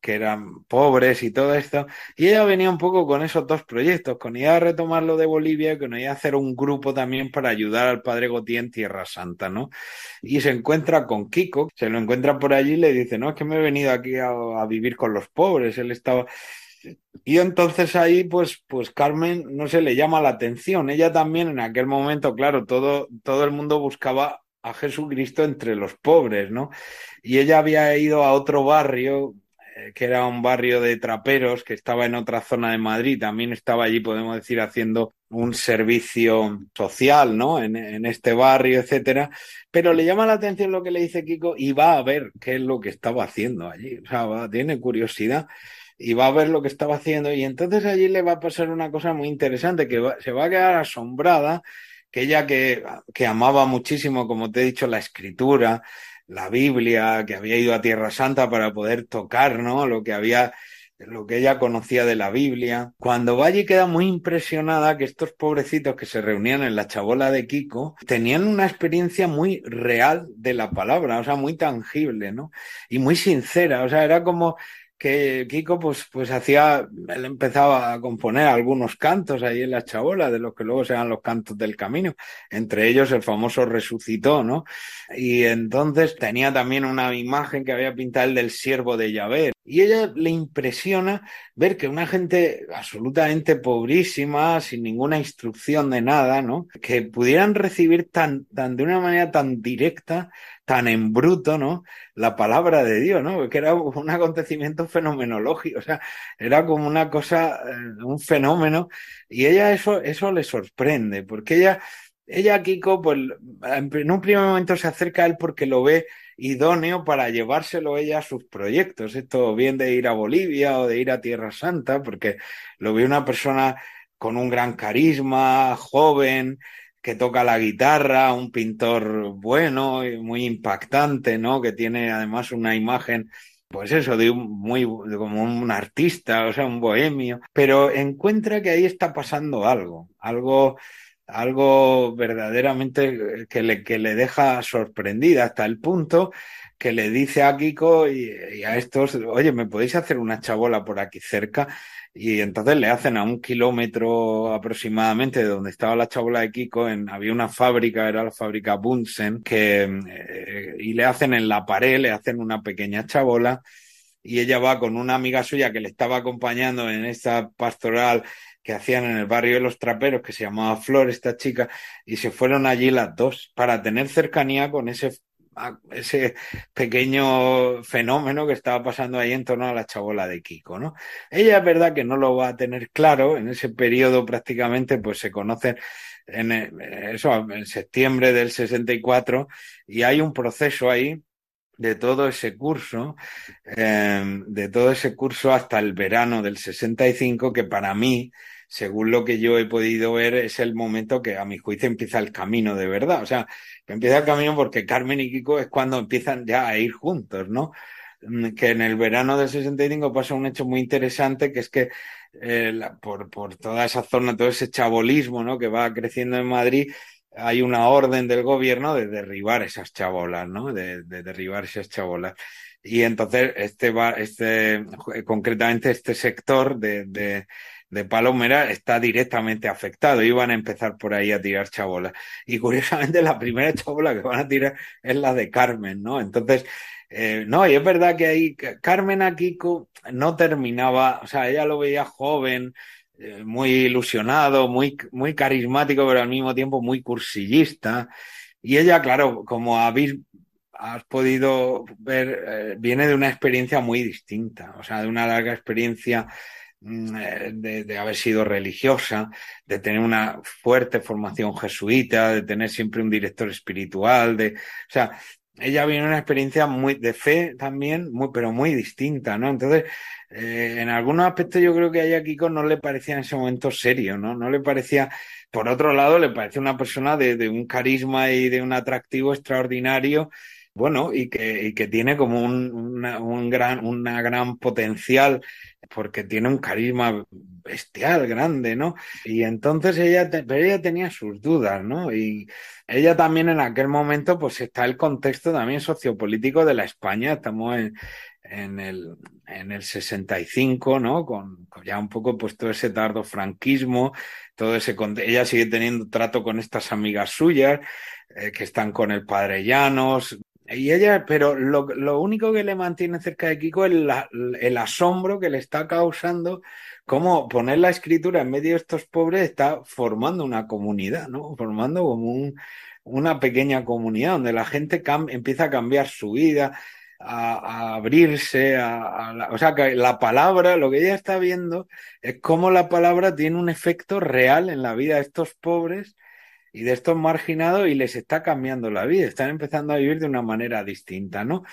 que eran pobres y todo esto. Y ella venía un poco con esos dos proyectos, con idea de retomar lo de Bolivia y con idea de hacer un grupo también para ayudar al padre Gautier en Tierra Santa, ¿no? Y se encuentra con Kiko, se lo encuentra por allí y le dice, no, es que me he venido aquí a vivir con los pobres. Él estaba... Y entonces ahí, pues, pues Carmen, no se le llama la atención. Ella también en aquel momento, claro, todo, todo el mundo buscaba a Jesucristo entre los pobres, ¿no? Y ella había ido a otro barrio, eh, que era un barrio de traperos, que estaba en otra zona de Madrid, también estaba allí, podemos decir, haciendo un servicio social, ¿no? En, en este barrio, etcétera. Pero le llama la atención lo que le dice Kiko y va a ver qué es lo que estaba haciendo allí. O sea, va, tiene curiosidad y va a ver lo que estaba haciendo y entonces allí le va a pasar una cosa muy interesante, que se va a quedar asombrada, que ella que, que amaba muchísimo, como te he dicho, la escritura, la Biblia, que había ido a Tierra Santa para poder tocar, ¿no? Lo que había, lo que ella conocía de la Biblia. Cuando va allí queda muy impresionada que estos pobrecitos que se reunían en la chabola de Kiko tenían una experiencia muy real de la palabra, o sea, muy tangible, ¿no? Y muy sincera, o sea, era como que Kiko pues, pues hacía, él empezaba a componer algunos cantos ahí en la chabola, de los que luego sean los cantos del camino, entre ellos el famoso resucitó, ¿no? Y entonces tenía también una imagen que había pintado el del siervo de Yahvé. Y ella le impresiona ver que una gente absolutamente pobrísima, sin ninguna instrucción de nada, ¿no? Que pudieran recibir tan, tan de una manera tan directa tan en bruto, ¿no? La palabra de Dios, ¿no? Que era un acontecimiento fenomenológico, o sea, era como una cosa, eh, un fenómeno, y ella eso, eso le sorprende, porque ella, ella, Kiko, pues en un primer momento se acerca a él porque lo ve idóneo para llevárselo ella a sus proyectos, esto bien de ir a Bolivia o de ir a Tierra Santa, porque lo ve una persona con un gran carisma, joven, que toca la guitarra, un pintor bueno muy impactante, ¿no? Que tiene además una imagen, pues eso, de un muy, como un artista, o sea, un bohemio, pero encuentra que ahí está pasando algo, algo, algo verdaderamente que le, que le deja sorprendida hasta el punto que le dice a Kiko y, a estos, oye, ¿me podéis hacer una chabola por aquí cerca? y entonces le hacen a un kilómetro aproximadamente de donde estaba la chabola de Kiko, en, había una fábrica, era la fábrica Bunsen, que, eh, y le hacen en la pared, le hacen una pequeña chabola, y ella va con una amiga suya que le estaba acompañando en esta pastoral que hacían en el barrio de los traperos, que se llamaba Flor, esta chica, y se fueron allí las dos para tener cercanía con ese ese pequeño fenómeno que estaba pasando ahí en torno a la chabola de Kiko, ¿no? Ella es verdad que no lo va a tener claro, en ese periodo prácticamente pues se conocen en eso, en septiembre del 64 y hay un proceso ahí de todo ese curso, eh, de todo ese curso hasta el verano del 65 que para mí según lo que yo he podido ver, es el momento que a mi juicio empieza el camino de verdad. O sea, empieza el camino porque Carmen y Kiko es cuando empiezan ya a ir juntos, ¿no? Mm, que en el verano del 65 pasa un hecho muy interesante, que es que eh, por, por toda esa zona, todo ese chabolismo, ¿no? Que va creciendo en Madrid, hay una orden del gobierno de derribar esas chabolas, ¿no? De, de derribar esas chabolas. Y entonces este va, este, concretamente este sector de, de de Palomera está directamente afectado. Iban a empezar por ahí a tirar chabolas. Y curiosamente <laughs> la primera chabola que van a tirar es la de Carmen, ¿no? Entonces, eh, no, y es verdad que ahí Carmen aquí no terminaba, o sea, ella lo veía joven, eh, muy ilusionado, muy, muy carismático, pero al mismo tiempo muy cursillista. Y ella, claro, como habéis has podido ver, eh, viene de una experiencia muy distinta, o sea, de una larga experiencia Mm, eh, de, haber sido religiosa, de tener una fuerte formación jesuita, de tener siempre un director espiritual, de, o sea, ella viene una experiencia muy de fe también, muy, pero muy distinta, ¿no? Entonces, eh, en algunos aspectos yo creo que a ella Kiko no le parecía en ese momento serio, ¿no? No le parecía, por otro lado, le parece una persona de, un carisma y de un atractivo extraordinario bueno, y que, y que tiene como un, un gran, una gran potencial porque tiene un carisma bestial, grande, ¿no? Y entonces ella, pero ella tenía sus dudas, ¿no? Y ella también en aquel momento, pues está el contexto también sociopolítico de la España, estamos en, en el, en el 65, ¿no? Con, ya un poco pues todo ese tardo franquismo, todo ese, ella sigue teniendo trato con estas amigas suyas, eh, que están con el padre Llanos, Y ella, pero lo, único que le mantiene cerca de Kiko es la, el asombro que le está causando cómo poner la escritura en medio de estos pobres está formando una comunidad, ¿no? Formando como un, una pequeña comunidad donde la gente empieza a cambiar su vida, a, abrirse, a, o sea, que la palabra, lo que ella está viendo es cómo la palabra tiene un efecto real en la vida de estos pobres y de estos marginados y les está cambiando la vida, están empezando a vivir de una manera distinta, ¿no?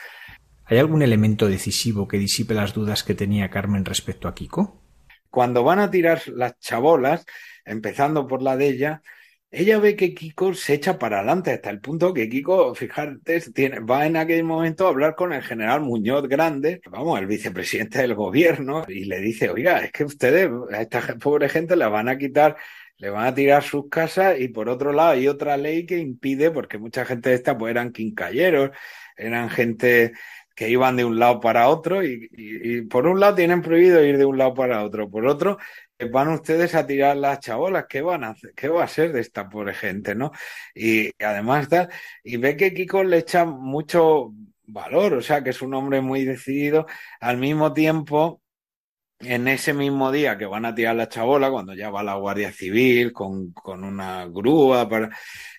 ¿Hay algún elemento decisivo que disipe las dudas que tenía Carmen respecto a Kiko? Cuando van a tirar las chabolas, empezando por la de ella, ella ve que Kiko se echa para adelante hasta el punto que Kiko, fíjate, tiene, va en aquel momento a hablar con el general Muñoz Grande, vamos, el vicepresidente del gobierno, y le dice, oiga, es que ustedes, a esta pobre gente le van a quitar, le van a tirar sus casas y por otro lado hay otra ley que impide, porque mucha gente de esta pues eran quincalleros, eran gente que iban de un lado para otro y, y, por un lado tienen prohibido ir de un lado para otro, por otro van ustedes a tirar las chabolas, ¿qué van a hacer? ¿Qué va a ser de esta pobre gente, no? Y, además y ve que Kiko le echa mucho valor, o sea, que es un hombre muy decidido, al mismo tiempo, en ese mismo día que van a tirar la chabola, cuando ya va la Guardia Civil con, con una grúa, para...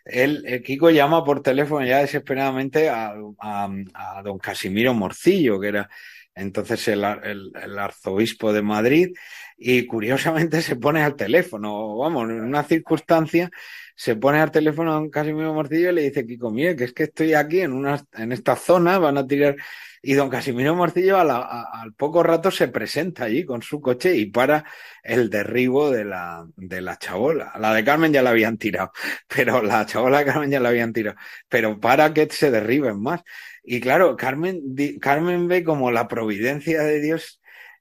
él, el Kiko llama por teléfono ya desesperadamente a, a, a don Casimiro Morcillo, que era entonces el, el, el, arzobispo de Madrid, y curiosamente se pone al teléfono, vamos, en una circunstancia, se pone al teléfono a don Casimiro Morcillo y le dice, Kiko, mire, que es que estoy aquí en, una, en esta zona, van a tirar, y don Casimiro Morcillo al poco rato se presenta allí con su coche y para el derribo de la, de la chabola. La de Carmen ya la habían tirado, <laughs> pero la chabola de Carmen ya la habían tirado, pero para que se derriben más. Y claro, Carmen, Carmen ve como la providencia de Dios,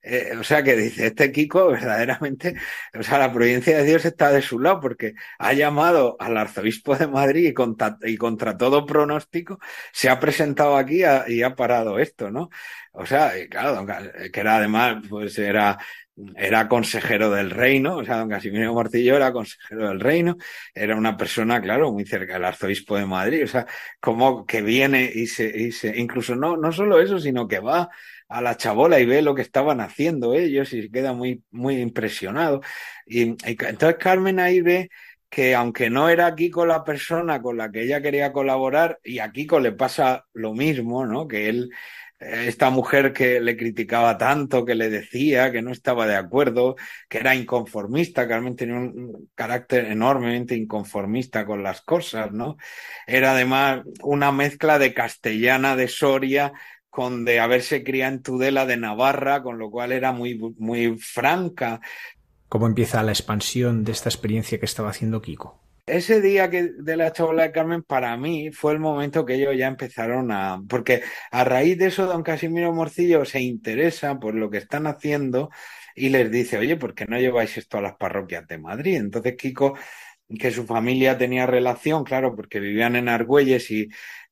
eh, o sea, que dice, este Kiko verdaderamente, o sea, la providencia de Dios está de su lado porque ha llamado al arzobispo de Madrid y contra, y contra todo pronóstico se ha presentado aquí y ha parado esto, ¿no? O sea, claro, que era además, pues era era consejero del reino, o sea, don Casimiro Morcillo era consejero del reino, era una persona, claro, muy cerca del arzobispo de Madrid, o sea, como que viene y se, y se, incluso no, no solo eso, sino que va a la chabola y ve lo que estaban haciendo ellos y se queda muy, muy impresionado. Y, entonces Carmen ahí ve que aunque no era Kiko la persona con la que ella quería colaborar, y a Kiko le pasa lo mismo, ¿no? Que él esta mujer que le criticaba tanto, que le decía que no estaba de acuerdo, que era inconformista, realmente tenía un carácter enormemente inconformista con las cosas, ¿no? Era además una mezcla de castellana de Soria con de haberse criado en Tudela de Navarra, con lo cual era muy, muy franca. ¿Cómo empieza la expansión de esta experiencia que estaba haciendo Kiko? ese día que de la chabola de Carmen, para mí fue el momento que ellos ya empezaron a. Porque a raíz de eso, don Casimiro Morcillo se interesa por lo que están haciendo y les dice, oye, ¿por qué no lleváis esto a las parroquias de Madrid? Entonces Kiko, que su familia tenía relación, claro, porque vivían en Argüelles y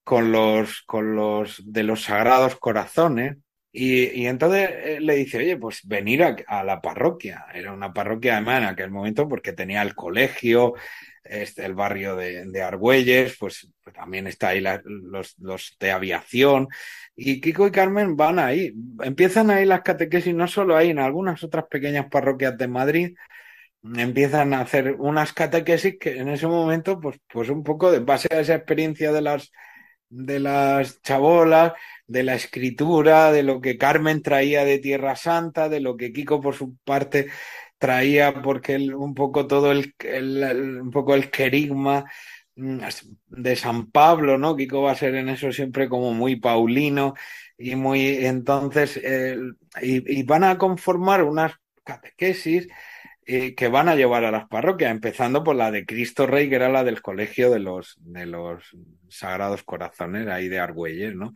con los, con los de los Sagrados Corazones. Y, y entonces eh, le dice, oye, pues venir a, la parroquia. Era una parroquia además en aquel momento porque tenía el colegio, este, el barrio de, Argüelles, pues, pues, también está ahí los, los, de aviación. Y Kiko y Carmen van ahí, empiezan ahí las catequesis, no solo ahí, en algunas otras pequeñas parroquias de Madrid, empiezan a hacer unas catequesis que en ese momento, pues, pues un poco de base a esa experiencia de las de las chabolas, de la escritura, de lo que Carmen traía de Tierra Santa, de lo que Kiko por su parte traía porque un poco todo el, un poco el querigma mm, de San Pablo, ¿no? Kiko va a ser en eso siempre como muy paulino y muy entonces y, y, van a conformar unas catequesis eh, que van a llevar a las parroquias, empezando por la de Cristo Rey, que era la del colegio de los de los Sagrados Corazones ahí de Argüelles, ¿no?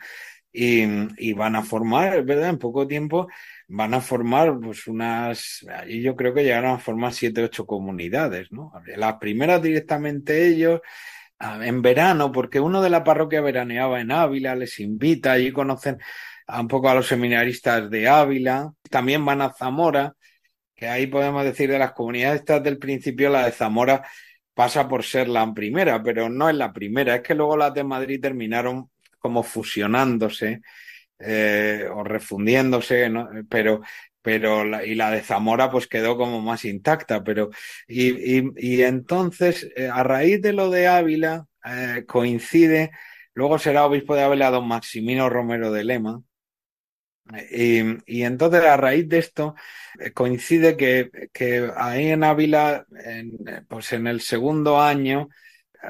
Y, y van a formar, ¿verdad? En poco tiempo van a formar pues unas, yo creo que llegaron a formar siete, ocho comunidades, ¿no? Las primeras directamente ellos, en verano, porque uno de la parroquia veraneaba en Ávila, les invita, allí conocen un poco a los seminaristas de Ávila, también van a Zamora, que ahí podemos decir de las comunidades estas del principio, la de Zamora pasa por ser la primera, pero no es la primera, es que luego las de Madrid terminaron como fusionándose eh, o refundiéndose, pero pero y la de Zamora pues quedó como más intacta, pero y, y, y entonces eh, a raíz de lo de Ávila eh, coincide, luego será obispo de Ávila don Maximino Romero de Lema, y, y, entonces a raíz de esto eh, coincide que, ahí en Ávila, en, pues en el segundo año,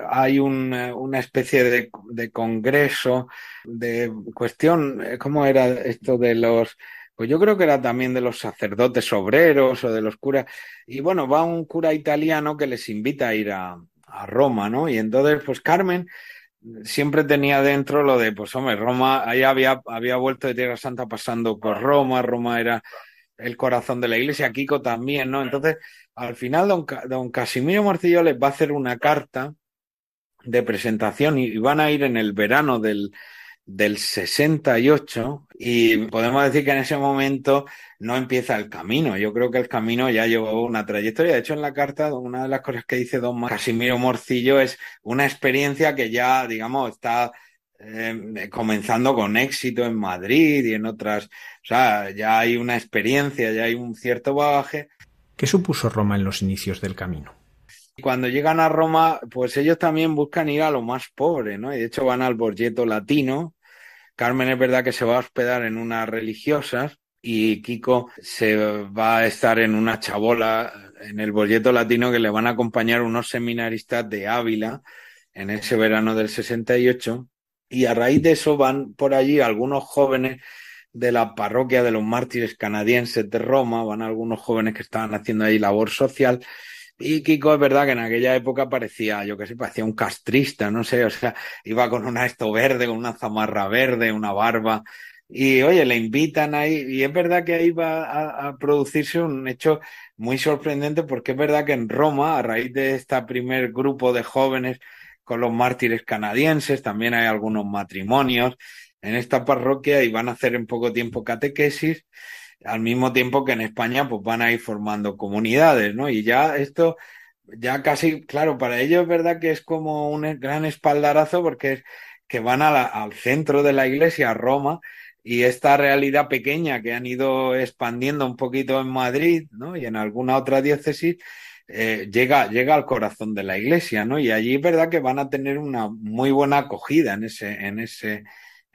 hay un, una especie de, congreso de cuestión, ¿cómo era esto de los pues yo creo que era también de los sacerdotes obreros o de los curas. Y bueno, va un cura italiano que les invita a ir a Roma, ¿no? Y entonces, pues Carmen siempre tenía dentro lo de, pues hombre, Roma, ahí había, había vuelto de Tierra Santa pasando por Roma, Roma era el corazón de la iglesia, Kiko también, ¿no? Entonces, al final, don, don Casimiro Morcillo les va a hacer una carta de presentación y van a ir en el verano del, del 68 y podemos decir que en ese momento no empieza el camino. Yo creo que el camino ya llevó una trayectoria. De hecho, en la carta, una de las cosas que dice don Casimiro Morcillo es una experiencia que ya, digamos, está eh, comenzando con éxito en Madrid y en otras. O sea, ya hay una experiencia, ya hay un cierto bagaje. ¿Qué supuso Roma en los inicios del camino? Cuando llegan a Roma, pues ellos también buscan ir a lo más pobre, ¿no? Y de hecho van al Borgeto Latino, Carmen es verdad que se va a hospedar en unas religiosas y Kiko se va a estar en una chabola en el bolleto latino que le van a acompañar unos seminaristas de Ávila en ese verano del 68 y a raíz de eso van por allí algunos jóvenes de la parroquia de los mártires canadienses de Roma, van algunos jóvenes que estaban haciendo ahí labor social y Kiko es verdad que en aquella época parecía, yo qué sé, parecía un castrista, no sé, o sea, iba con una esto verde, con una zamarra verde, una barba. Y oye, le invitan ahí, y es verdad que ahí va a, a, producirse un hecho muy sorprendente, porque es verdad que en Roma, a raíz de este primer grupo de jóvenes con los mártires canadienses, también hay algunos matrimonios en esta parroquia y van a hacer en poco tiempo catequesis al mismo tiempo que en España pues van a ir formando comunidades, ¿no? Y ya esto, ya casi, claro, para ellos es verdad que es como un gran espaldarazo porque es que van al centro de la iglesia, a Roma, y esta realidad pequeña que han ido expandiendo un poquito en Madrid, ¿no? Y en alguna otra diócesis, eh, llega, llega al corazón de la iglesia, ¿no? Y allí es verdad que van a tener una muy buena acogida en ese, en ese,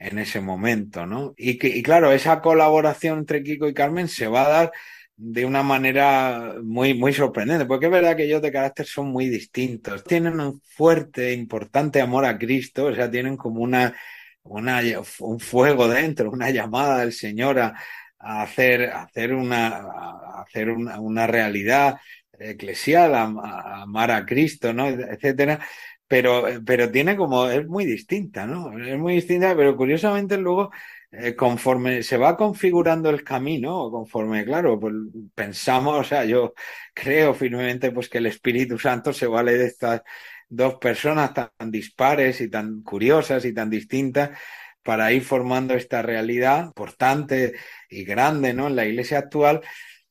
en ese momento, ¿no? Y, que, y claro, esa colaboración entre Kiko y Carmen se va a dar de una manera muy, muy sorprendente, porque es verdad que ellos de carácter son muy distintos. Tienen un fuerte, importante amor a Cristo, o sea, tienen como una, una un fuego dentro, una llamada del Señor a, hacer, hacer, una, a hacer una, una realidad eclesial, a, a, amar a Cristo, ¿no? etcétera pero, pero tiene como, es muy distinta, ¿no? Es muy distinta, pero curiosamente luego, eh, conforme se va configurando el camino, conforme, claro, pues pensamos, o sea, yo creo firmemente pues que el Espíritu Santo se vale de estas dos personas tan dispares y tan curiosas y tan distintas para ir formando esta realidad importante y grande, ¿no? En la iglesia actual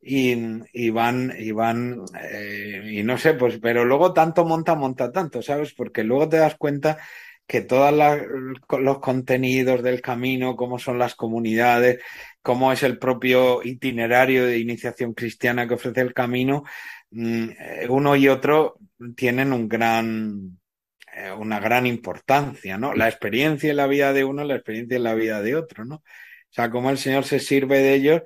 y, van, y van, eh, y no sé, pues, pero luego tanto monta, monta tanto, ¿sabes? Porque luego te das cuenta que todos los contenidos del camino, cómo son las comunidades, cómo es el propio itinerario de iniciación cristiana que ofrece el camino, mm, uno y otro tienen un gran, eh, una gran importancia, ¿no? La experiencia en la vida de uno, la experiencia en la vida de otro, ¿no? O sea, cómo el Señor se sirve de ellos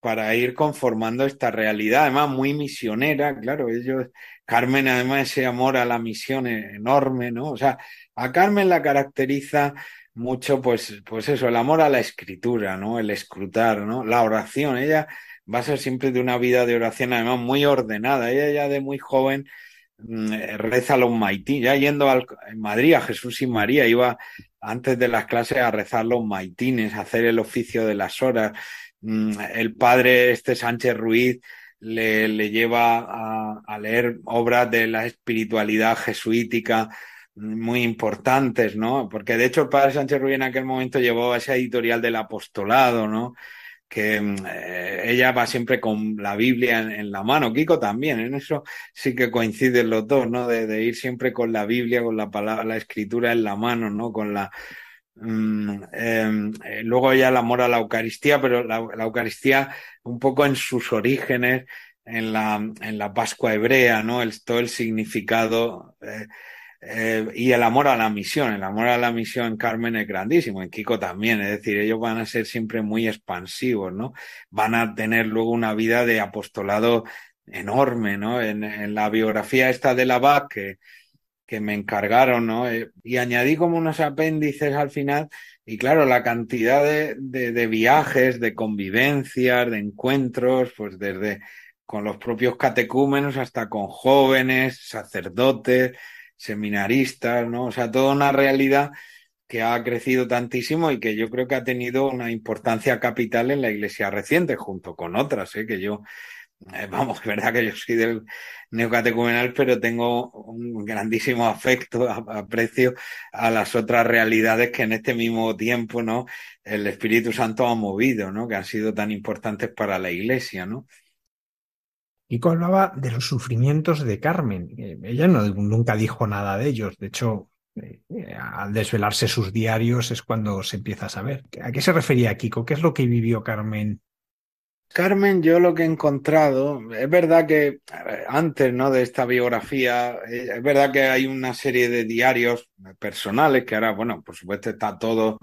para ir conformando esta realidad, además muy misionera, claro, ellos, Carmen además ese amor a la misión enorme, ¿no? O sea, a Carmen la caracteriza mucho, pues, pues eso, el amor a la escritura, ¿no? El escrutar, ¿no? La oración, ella va a ser siempre de una vida de oración, además muy ordenada, ella ya de muy joven mm, reza los maití, ya yendo al, en Madrid a Jesús y María, iba antes de las clases a rezar los maitines, a hacer el oficio de las horas, el padre este Sánchez Ruiz le, le lleva a, leer obras de la espiritualidad jesuítica muy importantes, ¿no? Porque de hecho el padre Sánchez Ruiz en aquel momento llevó esa editorial del apostolado, ¿no? que eh, ella va siempre con la Biblia en, en, la mano, Kiko también, en eso sí que coinciden los dos, ¿no? De, de, ir siempre con la Biblia, con la palabra, la escritura en la mano, ¿no? Con la, Mm, em, eh, luego ya el amor a la Eucaristía, pero la, Eucaristía un poco en sus orígenes, en la, en la Pascua hebrea, ¿no? Todo el significado eh, eh, y el amor a la misión. El amor a la misión en Carmen es grandísimo, en Kiko también. Es decir, ellos van a ser siempre muy expansivos, ¿no? Van a tener luego una vida de apostolado enorme, ¿no? En, la biografía esta de la BAC, que que me encargaron, ¿no? Eh, y añadí como unos apéndices al final, y claro, la cantidad de, de, viajes, de convivencias, de encuentros, pues desde con los propios catecúmenos hasta con jóvenes, sacerdotes, seminaristas, ¿no? O sea, toda una realidad que ha crecido tantísimo y que yo creo que ha tenido una importancia capital en la iglesia reciente, junto con otras, ¿eh? que yo vamos, es verdad que yo soy del neocatecumenal, pero tengo un grandísimo afecto, aprecio a las otras realidades que en este mismo tiempo, ¿no? El Espíritu Santo ha movido, ¿no? Que han sido tan importantes para la Iglesia, ¿no? Y hablaba de los sufrimientos de Carmen. Eh, ella no, nunca dijo nada de ellos. De hecho, eh, al desvelarse sus diarios es cuando se empieza a saber. ¿A qué se refería Kiko? ¿Qué es lo que vivió Carmen Carmen, yo lo que he encontrado, es verdad que antes ¿no? de esta biografía, eh, es verdad que hay una serie de diarios personales que ahora, bueno, por supuesto está todo,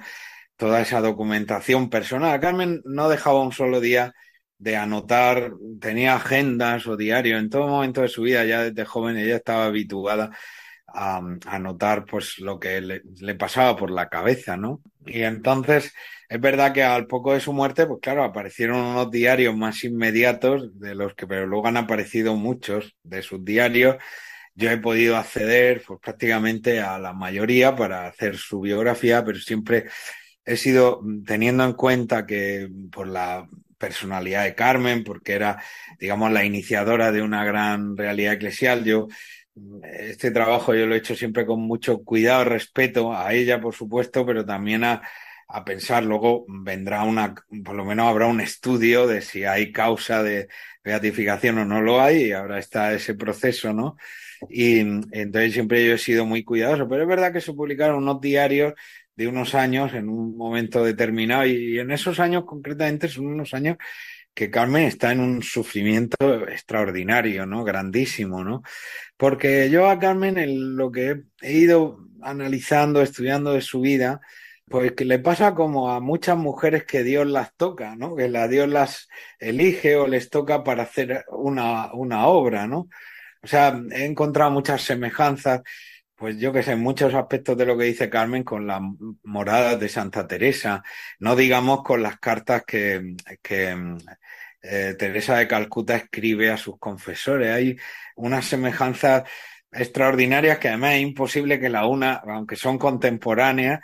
toda esa documentación personal. Carmen no dejaba un solo día de anotar, tenía agendas o diarios en todo momento de su vida, ya desde joven ella estaba habituada a, anotar pues lo que le, le pasaba por la cabeza, ¿no? Y entonces es verdad que al poco de su muerte, pues claro, aparecieron unos diarios más inmediatos de los que, pero luego han aparecido muchos de sus diarios. Yo he podido acceder pues, prácticamente a la mayoría para hacer su biografía, pero siempre he sido teniendo en cuenta que por la personalidad de Carmen, porque era, digamos, la iniciadora de una gran realidad eclesial, yo este trabajo yo lo he hecho siempre con mucho cuidado, respeto a ella, por supuesto, pero también a, a pensar. Luego vendrá una, por lo menos habrá un estudio de si hay causa de beatificación o no lo hay, y ahora está ese proceso, ¿no? Y entonces siempre yo he sido muy cuidadoso, pero es verdad que se publicaron unos diarios de unos años en un momento determinado y en esos años concretamente son unos años que Carmen está en un sufrimiento extraordinario, ¿no? Grandísimo, ¿no? Porque yo a Carmen en lo que he ido analizando, estudiando de su vida, pues que le pasa como a muchas mujeres que Dios las toca, ¿no? Que la Dios las elige o les toca para hacer una, una obra, ¿no? O sea, he encontrado muchas semejanzas, pues yo que sé, muchos aspectos de lo que dice Carmen con las moradas de Santa Teresa, no digamos con las cartas que, que eh, Teresa de Calcuta escribe a sus confesores. Hay unas semejanzas extraordinarias que además es imposible que la una, aunque son contemporáneas,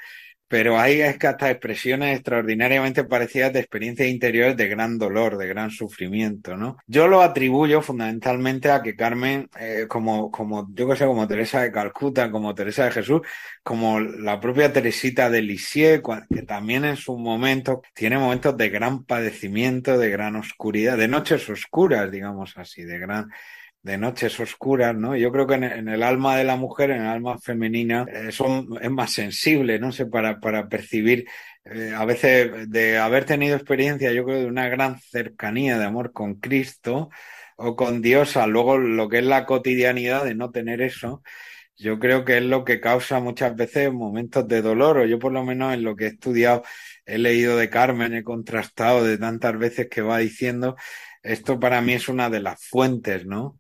pero hay hasta expresiones extraordinariamente parecidas de experiencias interiores de gran dolor, de gran sufrimiento, ¿no? Yo lo atribuyo fundamentalmente a que Carmen, eh, como, como, yo que sé, como Teresa de Calcuta, como Teresa de Jesús, como la propia Teresita de Lisieux, que también en su momento tiene momentos de gran padecimiento, de gran oscuridad, de noches oscuras, digamos así, de gran de noches oscuras, ¿no? Yo creo que en, el alma de la mujer, en el alma femenina, eh, son, es más sensible, no sé, para, para percibir, eh, a veces de haber tenido experiencia, yo creo, de una gran cercanía de amor con Cristo o con Dios, a luego lo que es la cotidianidad de no tener eso, yo creo que es lo que causa muchas veces momentos de dolor, o yo por lo menos en lo que he estudiado, he leído de Carmen, he contrastado de tantas veces que va diciendo, esto para mí es una de las fuentes, ¿no?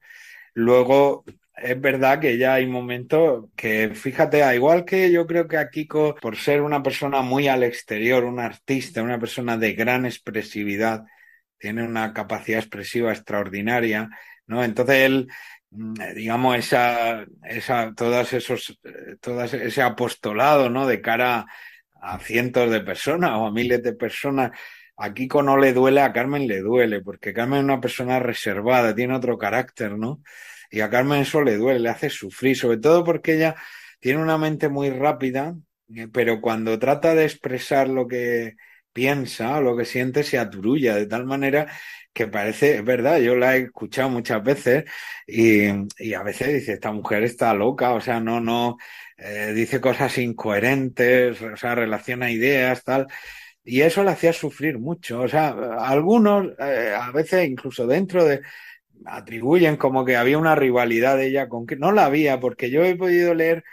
Luego, es verdad que ya hay momentos que, fíjate, igual que yo creo que a Kiko, por ser una persona muy al exterior, un artista, una persona de gran expresividad, tiene una capacidad expresiva extraordinaria, ¿no? Entonces él, mm, digamos, esa, esa, todos esos, todas ese apostolado, ¿no? De cara a cientos de personas o a miles de personas, a Kiko no le duele, a Carmen le duele, porque Carmen es una persona reservada, tiene otro carácter, ¿no? Y a Carmen eso le duele, le hace sufrir, sobre todo porque ella tiene una mente muy rápida, eh, pero cuando trata de expresar lo que piensa lo que siente se aturulla de tal manera que parece, es verdad, yo la he escuchado muchas veces y, y a veces dice, esta mujer está loca, o sea, no, no, eh, dice cosas incoherentes, o sea, relaciona ideas, tal. Y eso le hacía sufrir mucho. O sea, algunos, eh, a veces incluso dentro de, atribuyen como que había una rivalidad de ella con que no la había, porque yo he podido leer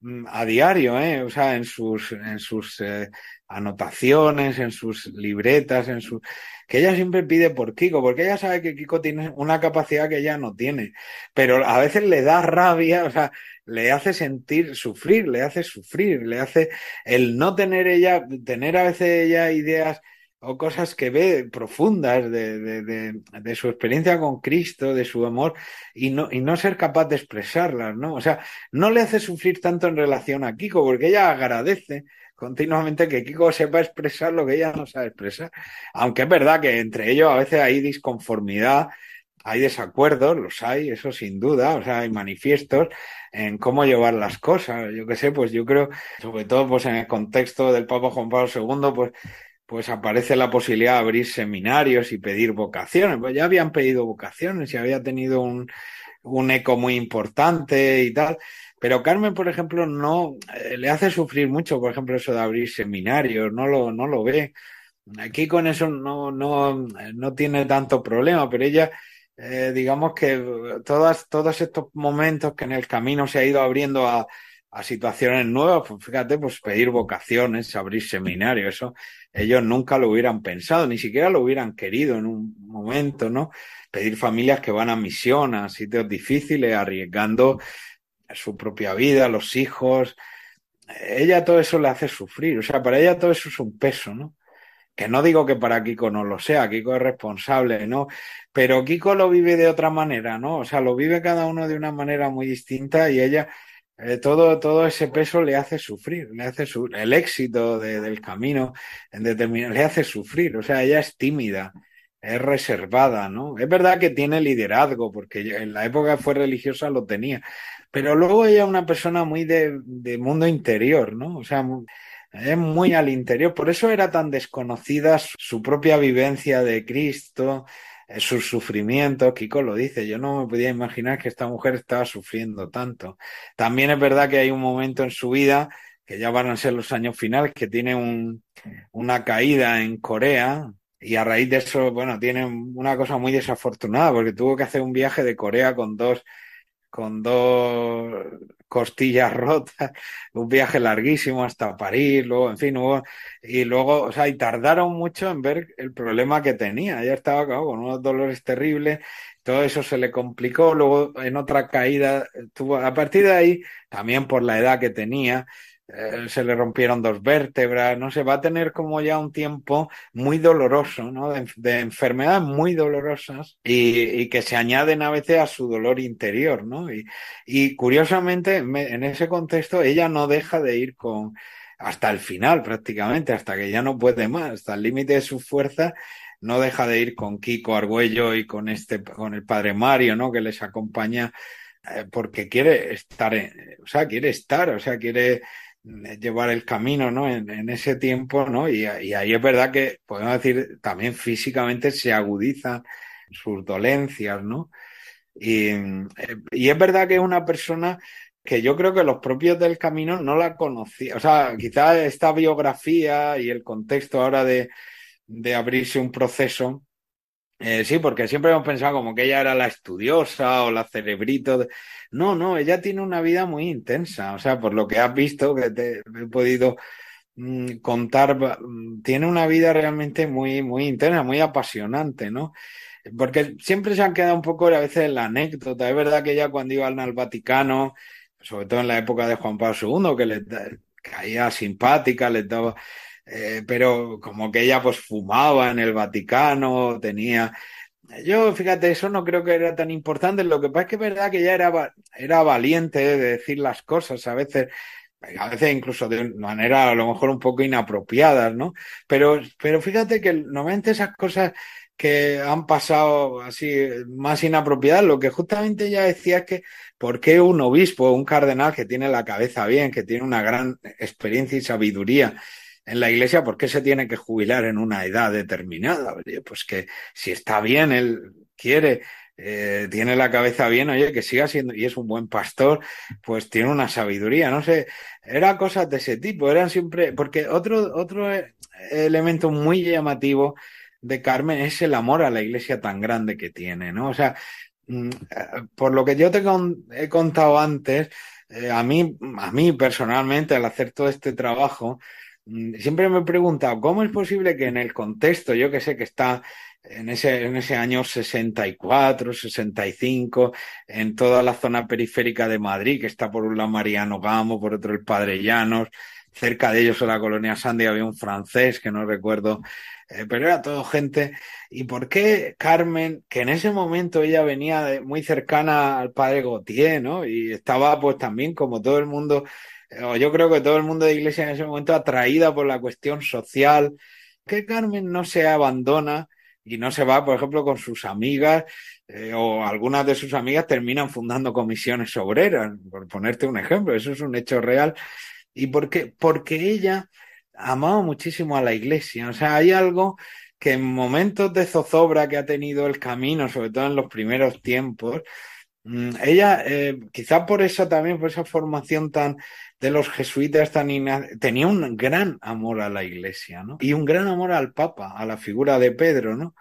mm, a diario, ¿eh? o sea, en sus, en sus eh, anotaciones, en sus libretas, en sus que ella siempre pide por Kiko, porque ella sabe que Kiko tiene una capacidad que ella no tiene, pero a veces le da rabia, o sea, le hace sentir sufrir, le hace sufrir, le hace el no tener ella, tener a veces ella ideas o cosas que ve profundas de, de, de, su experiencia con Cristo, de su amor, y no, y no ser capaz de expresarlas, ¿no? O sea, no le hace sufrir tanto en relación a Kiko, porque ella agradece continuamente que Kiko sepa expresar lo que ella no sabe expresar. Aunque es verdad que entre ellos a veces hay disconformidad, hay desacuerdos, los hay, eso sin duda, o sea, hay manifiestos en cómo llevar las cosas. Yo qué sé, pues yo creo, sobre todo pues en el contexto del Papa Juan Pablo II, pues pues aparece la posibilidad de abrir seminarios y pedir vocaciones. Pues ya habían pedido vocaciones y había tenido un, un eco muy importante y tal. Pero Carmen, por ejemplo, no eh, le hace sufrir mucho, por ejemplo, eso de abrir seminarios, no lo, no lo ve. Aquí con eso no, no, no tiene tanto problema, pero ella, eh, digamos que todas, todos estos momentos que en el camino se ha ido abriendo a, a situaciones nuevas, pues fíjate, pues pedir vocaciones, abrir seminarios, eso ellos nunca lo hubieran pensado, ni siquiera lo hubieran querido en un momento, ¿no? Pedir familias que van a misión, a sitios difíciles, arriesgando su propia vida, los hijos. Ella todo eso le hace sufrir, o sea, para ella todo eso es un peso, ¿no? Que no digo que para Kiko no lo sea, Kiko es responsable, ¿no? Pero Kiko lo vive de otra manera, ¿no? O sea, lo vive cada uno de una manera muy distinta y ella eh, todo, todo ese peso le hace sufrir, le hace el éxito de, del camino en determinado, le hace sufrir, o sea, ella es tímida, es reservada, ¿no? Es verdad que tiene liderazgo, porque en la época fue religiosa lo tenía, pero luego ella es una persona muy de, de mundo interior, ¿no? O sea, es muy al interior, por eso era tan desconocida su propia vivencia de Cristo, sus sufrimientos, Kiko lo dice, yo no me podía imaginar que esta mujer estaba sufriendo tanto. También es verdad que hay un momento en su vida, que ya van a ser los años finales, que tiene un, una caída en Corea, y a raíz de eso, bueno, tiene una cosa muy desafortunada, porque tuvo que hacer un viaje de Corea con dos con dos costillas <laughs> rotas, un viaje larguísimo hasta París, luego, en fin, hubo, y luego, o sea, y tardaron mucho en ver el problema que tenía. Ella estaba con unos dolores terribles, todo eso se le complicó, luego en otra caída tuvo, a partir de ahí, también por la edad que tenía, eh, se le rompieron dos vértebras, no sé, va a tener como ya un tiempo muy doloroso, ¿no? De, enfermedades muy dolorosas y, que se añaden a veces a su dolor interior, ¿no? Y, curiosamente, me, en ese contexto, ella no deja de ir con hasta el final prácticamente, hasta que ya no puede más, hasta el límite de su fuerza, no deja de ir con Kiko Argüello y con este, con el padre Mario, ¿no? Que les acompaña eh, porque quiere estar, o sea, quiere estar, o sea, quiere llevar el camino, ¿no? En, ese tiempo, ¿no? Y, ahí es verdad que, podemos decir, también físicamente se agudizan sus dolencias, ¿no? Y, y es verdad que es una persona que yo creo que los propios del camino no la conocían. O sea, quizás esta biografía y el contexto ahora de abrirse un proceso eh, sí, porque siempre hemos pensado como que ella era la estudiosa o la cerebrito. No, no, ella tiene una vida muy intensa. O sea, por lo que has visto, que te he podido mm, contar, mm, tiene una vida realmente muy, muy intensa, muy apasionante, ¿no? Porque siempre se han quedado un poco a veces en la anécdota. Es verdad que ella cuando iban al Vaticano, sobre todo en la época de Juan Pablo II, que le caía simpática, les daba eh, pero como que ella pues fumaba en el Vaticano, tenía... Yo, fíjate, eso no creo que era tan importante. Lo que pasa es que es verdad que ella era, era valiente de decir las cosas a veces, a veces incluso de manera a lo mejor un poco inapropiadas, ¿no? Pero, pero fíjate que normalmente esas cosas que han pasado así más inapropiadas, lo que justamente ella decía es que ¿por qué un obispo, un cardenal que tiene la cabeza bien, que tiene una gran experiencia y sabiduría, en la iglesia, ¿por qué se tiene que jubilar en una edad determinada? pues que si está bien, él quiere, eh, tiene la cabeza bien, oye, que siga siendo, y es un buen pastor, pues tiene una sabiduría, no sé, era cosas de ese tipo, eran siempre, porque otro, otro elemento muy llamativo de Carmen es el amor a la iglesia tan grande que tiene, ¿no? O sea, mm, eh, por lo que yo te he contado antes, eh, a mí, a mí personalmente, al hacer todo este trabajo, siempre me he preguntado cómo es posible que en el contexto, yo que sé que está en ese, en ese año 64, 65, en toda la zona periférica de Madrid, que está por un lado Mariano Gamo, por otro el Padre Llanos, cerca de ellos en la colonia Sandy había un francés que no recuerdo eh, pero era todo gente. ¿Y por qué Carmen, que en ese momento ella venía muy cercana al padre Gautier, ¿no? Y estaba pues también como todo el mundo, yo creo que todo el mundo de iglesia en ese momento atraída por la cuestión social, que Carmen no se abandona y no se va, por ejemplo, con sus amigas eh, o algunas de sus amigas terminan fundando comisiones obreras, por ponerte un ejemplo, eso es un hecho real. ¿Y por qué? Porque ella amado muchísimo a la iglesia. O sea, hay algo que en momentos de zozobra que ha tenido el camino, sobre todo en los primeros tiempos, mm, ella, eh, quizá por eso también, por esa formación tan de los jesuitas tenía un gran amor a la iglesia, ¿no? Y un gran amor al Papa, a la figura de Pedro, ¿no?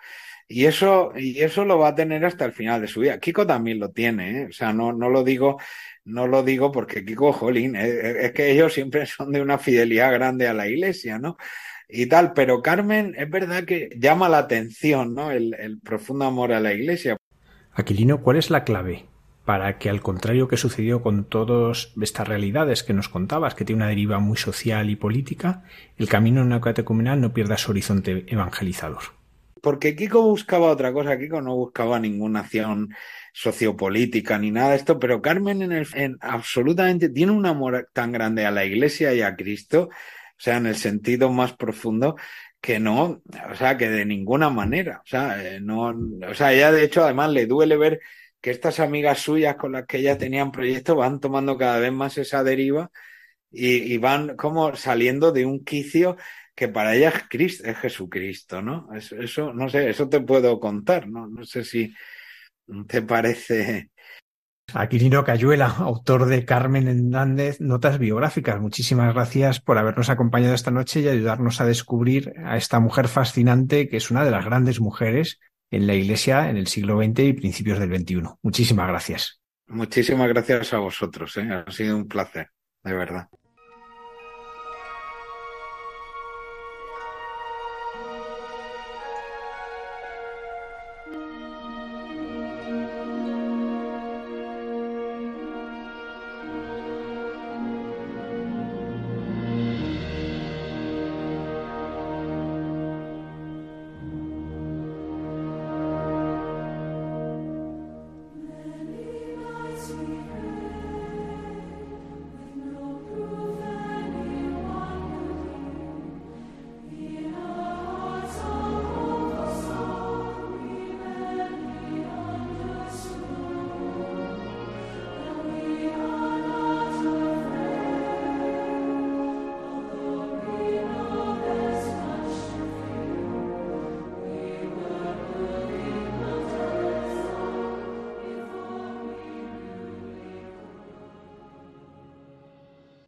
Y eso, y eso lo va a tener hasta el final de su vida. Kiko también lo tiene, ¿eh? O sea, no, no lo digo no lo digo porque Kiko Jolín, eh, eh, es, que ellos siempre <laughs> son de una fidelidad grande a la iglesia, ¿no? Y tal, pero Carmen es verdad que llama la atención, ¿no? El, profundo amor a la iglesia. Aquilino, ¿cuál es la clave para que, al contrario que sucedió con todas estas realidades que nos contabas, que tiene una deriva muy social y política, el camino neocatecumenal no pierda su horizonte evangelizador? Porque Kiko buscaba otra cosa, Kiko no buscaba ninguna acción sociopolítica ni nada de esto, pero Carmen en el, en, absolutamente tiene un amor tan grande a la Iglesia y a Cristo, o sea, en el sentido más profundo, que no, o sea, que de ninguna manera, o sea, eh, no, o sea, ella de hecho además le duele ver que estas amigas suyas con las que ella tenía un proyecto van tomando cada vez más esa deriva y, van como saliendo de un quicio que para ella es, es Jesucristo, ¿no? Eso, eso, no sé, eso te puedo contar, ¿no? No sé si, ¿Te parece? Aquilino Cayuela, autor de Carmen Hernández, Notas Biográficas. Muchísimas gracias por habernos acompañado esta noche y ayudarnos a descubrir a esta mujer fascinante que es una de las grandes mujeres en la Iglesia en el siglo XX y principios del XXI. Muchísimas gracias. Muchísimas gracias a vosotros. ¿eh? Ha sido un placer, de verdad.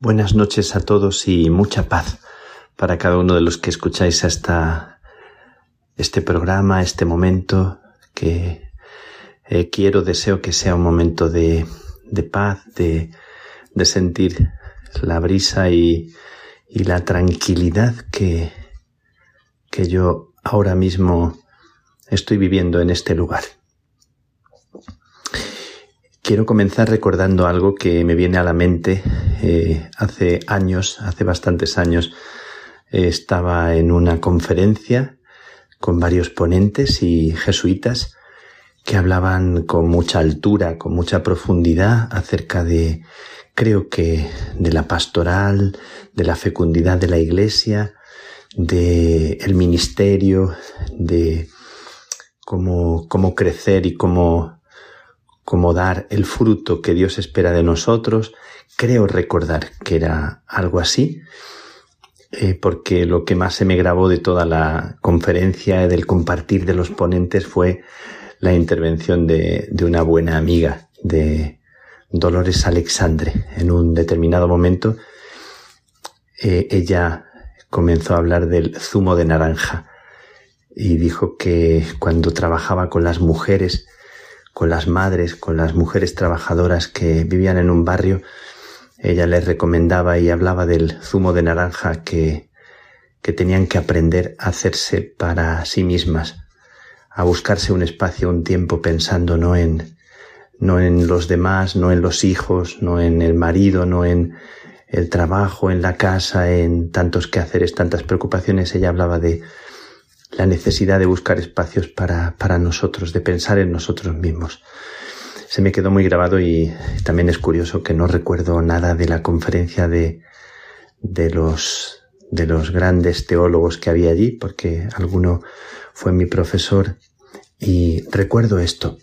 Buenas noches a todos y mucha paz para cada uno de los que escucháis hasta este programa, este momento que eh, quiero, deseo que sea un momento de, paz, de, sentir la brisa y, y la tranquilidad que, que yo ahora mismo estoy viviendo en este lugar. Quiero comenzar recordando algo que me viene a la mente. Eh, hace años, hace bastantes años, estaba en una conferencia con varios ponentes y jesuitas que hablaban con mucha altura, con mucha profundidad acerca de, creo que, de la pastoral, de la fecundidad de la iglesia, de el ministerio, de cómo, cómo crecer y cómo como dar el fruto que Dios espera de nosotros. Creo recordar que era algo así. eh, porque lo que más se me grabó de toda la conferencia, del compartir de los ponentes, fue la intervención de, de una buena amiga de Dolores Alexandre. En un determinado momento, eh, ella comenzó a hablar del zumo de naranja y dijo que cuando trabajaba con las mujeres, con las madres, con las mujeres trabajadoras que vivían en un barrio, ella les recomendaba y hablaba del zumo de naranja que, que tenían que aprender a hacerse para sí mismas, a buscarse un espacio, un tiempo pensando no en, no en los demás, no en los hijos, no en el marido, no en el trabajo, en la casa, en tantos quehaceres, tantas preocupaciones. Ella hablaba de la necesidad de buscar espacios para, para nosotros, de pensar en nosotros mismos. Se me quedó muy grabado y también es curioso que no recuerdo nada de la conferencia de, de los, de los grandes teólogos que había allí, porque alguno fue mi profesor y recuerdo esto,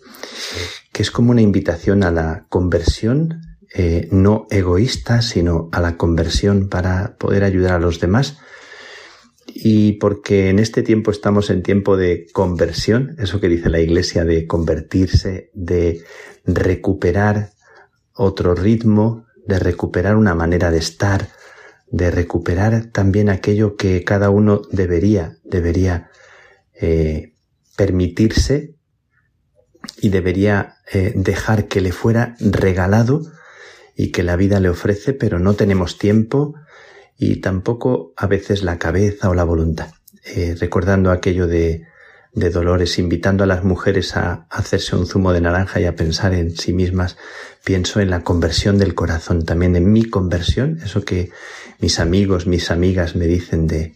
que es como una invitación a la conversión, eh, no egoísta, sino a la conversión para poder ayudar a los demás y porque en este tiempo estamos en tiempo de conversión, eso que dice la iglesia de convertirse, de recuperar otro ritmo, de recuperar una manera de estar, de recuperar también aquello que cada uno debería, debería eh, permitirse y debería eh, dejar que le fuera regalado y que la vida le ofrece, pero no tenemos tiempo, y tampoco a veces la cabeza o la voluntad. Eh, recordando aquello de, de Dolores, invitando a las mujeres a hacerse un zumo de naranja y a pensar en sí mismas, pienso en la conversión del corazón, también en mi conversión, eso que mis amigos, mis amigas me dicen de,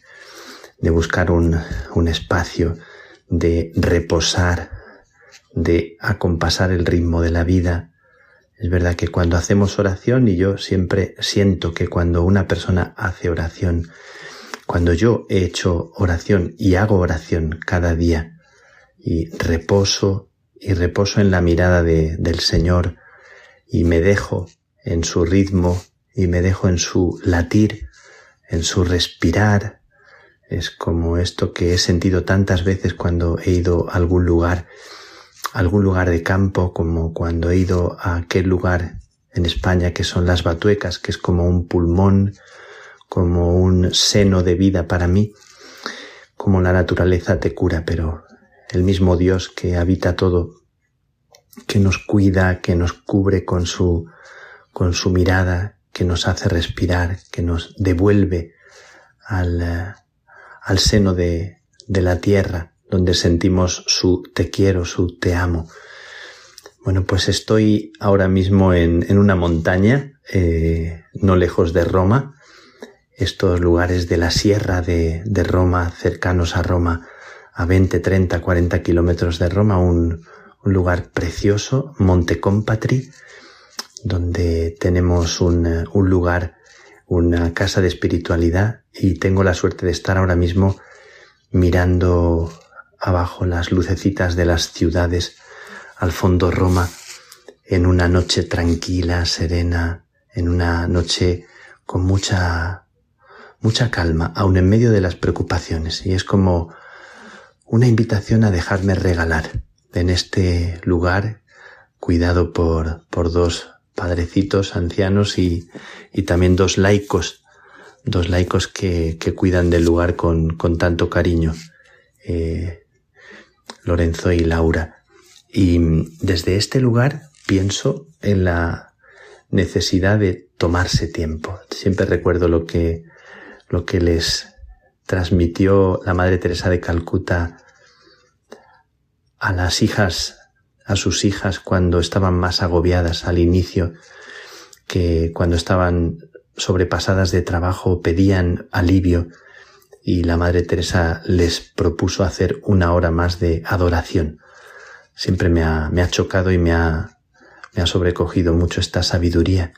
de buscar un, un espacio, de reposar, de acompasar el ritmo de la vida, es verdad que cuando hacemos oración, y yo siempre siento que cuando una persona hace oración, cuando yo he hecho oración y hago oración cada día, y reposo, y reposo en la mirada de, del Señor, y me dejo en su ritmo, y me dejo en su latir, en su respirar, es como esto que he sentido tantas veces cuando he ido a algún lugar algún lugar de campo, como cuando he ido a aquel lugar en España que son las Batuecas, que es como un pulmón, como un seno de vida para mí, como la naturaleza te cura, pero el mismo Dios que habita todo, que nos cuida, que nos cubre con su, con su mirada, que nos hace respirar, que nos devuelve al, al seno de, de la tierra, donde sentimos su te quiero, su te amo. Bueno, pues estoy ahora mismo en, en una montaña, eh, no lejos de Roma, estos lugares de la sierra de, de, Roma, cercanos a Roma, a 20, 30, 40 kilómetros de Roma, un, un lugar precioso, Monte Compatri, donde tenemos un, un lugar, una casa de espiritualidad y tengo la suerte de estar ahora mismo mirando abajo las lucecitas de las ciudades, al fondo Roma, en una noche tranquila, serena, en una noche con mucha, mucha calma, aun en medio de las preocupaciones. Y es como una invitación a dejarme regalar en este lugar, cuidado por, por dos padrecitos ancianos y, y también dos laicos, dos laicos que, que cuidan del lugar con, con tanto cariño. Eh, Lorenzo y Laura. Y desde este lugar pienso en la necesidad de tomarse tiempo. Siempre recuerdo lo que, lo que les transmitió la Madre Teresa de Calcuta a las hijas, a sus hijas cuando estaban más agobiadas al inicio, que cuando estaban sobrepasadas de trabajo pedían alivio y la Madre Teresa les propuso hacer una hora más de adoración. Siempre me ha, me ha chocado y me ha, me ha sobrecogido mucho esta sabiduría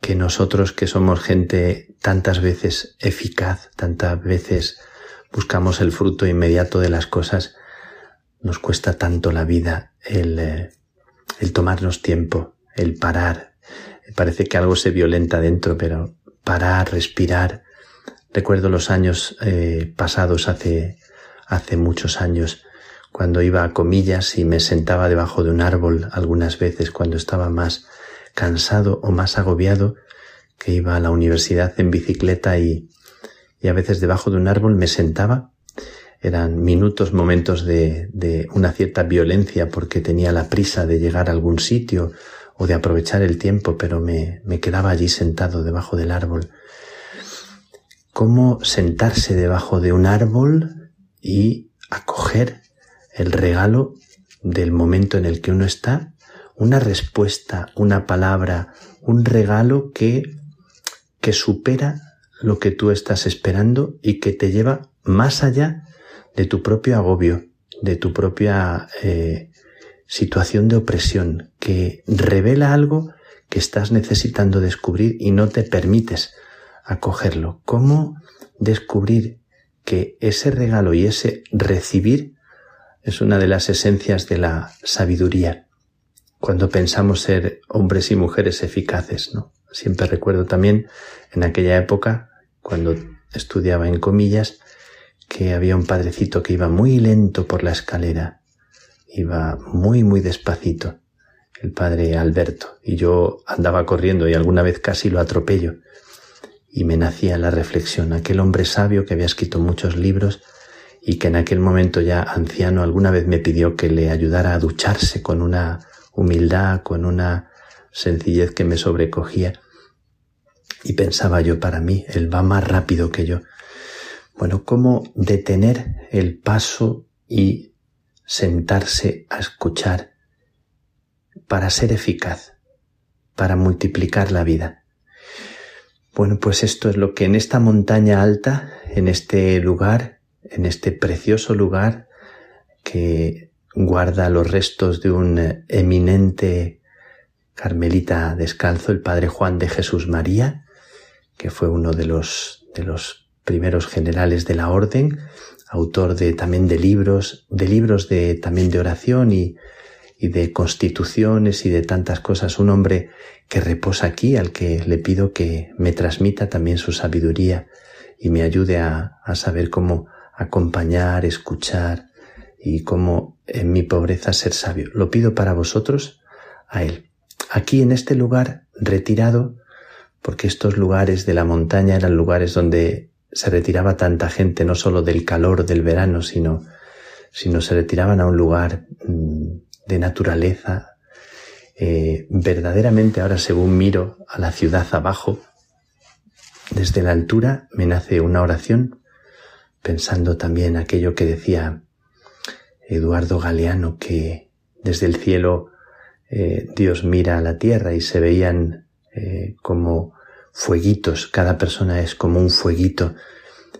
que nosotros que somos gente tantas veces eficaz, tantas veces buscamos el fruto inmediato de las cosas, nos cuesta tanto la vida el, eh, el tomarnos tiempo, el parar. Parece que algo se violenta dentro, pero parar, respirar, Recuerdo los años eh, pasados hace, hace muchos años, cuando iba a comillas y me sentaba debajo de un árbol algunas veces cuando estaba más cansado o más agobiado, que iba a la universidad en bicicleta y, y a veces debajo de un árbol me sentaba. Eran minutos, momentos de, de una cierta violencia porque tenía la prisa de llegar a algún sitio o de aprovechar el tiempo, pero me, me quedaba allí sentado debajo del árbol. ¿Cómo sentarse debajo de un árbol y acoger el regalo del momento en el que uno está? Una respuesta, una palabra, un regalo que, que supera lo que tú estás esperando y que te lleva más allá de tu propio agobio, de tu propia eh, situación de opresión, que revela algo que estás necesitando descubrir y no te permites acogerlo. ¿Cómo descubrir que ese regalo y ese recibir es una de las esencias de la sabiduría? Cuando pensamos ser hombres y mujeres eficaces, ¿no? Siempre recuerdo también en aquella época cuando estudiaba en comillas, que había un padrecito que iba muy lento por la escalera, iba muy, muy despacito, el padre Alberto, y yo andaba corriendo y alguna vez casi lo atropello. Y me nacía la reflexión, aquel hombre sabio que había escrito muchos libros y que en aquel momento ya anciano alguna vez me pidió que le ayudara a ducharse con una humildad, con una sencillez que me sobrecogía y pensaba yo para mí, él va más rápido que yo. Bueno, ¿cómo detener el paso y sentarse a escuchar para ser eficaz, para multiplicar la vida? Bueno, pues esto es lo que en esta montaña alta, en este lugar, en este precioso lugar que guarda los restos de un eminente carmelita descalzo, el padre Juan de Jesús María, que fue uno de los, de los primeros generales de la orden, autor de, también de libros, de libros de, también de oración y, y de constituciones y de tantas cosas, un hombre que reposa aquí, al que le pido que me transmita también su sabiduría y me ayude a, a saber cómo acompañar, escuchar y cómo en mi pobreza ser sabio. Lo pido para vosotros, a Él. Aquí en este lugar retirado, porque estos lugares de la montaña eran lugares donde se retiraba tanta gente, no solo del calor del verano, sino, sino se retiraban a un lugar mm, de naturaleza. Eh, verdaderamente ahora según miro a la ciudad abajo, desde la altura me nace una oración, pensando también aquello que decía Eduardo Galeano, que desde el cielo eh, Dios mira a la tierra y se veían eh, como fueguitos, cada persona es como un fueguito,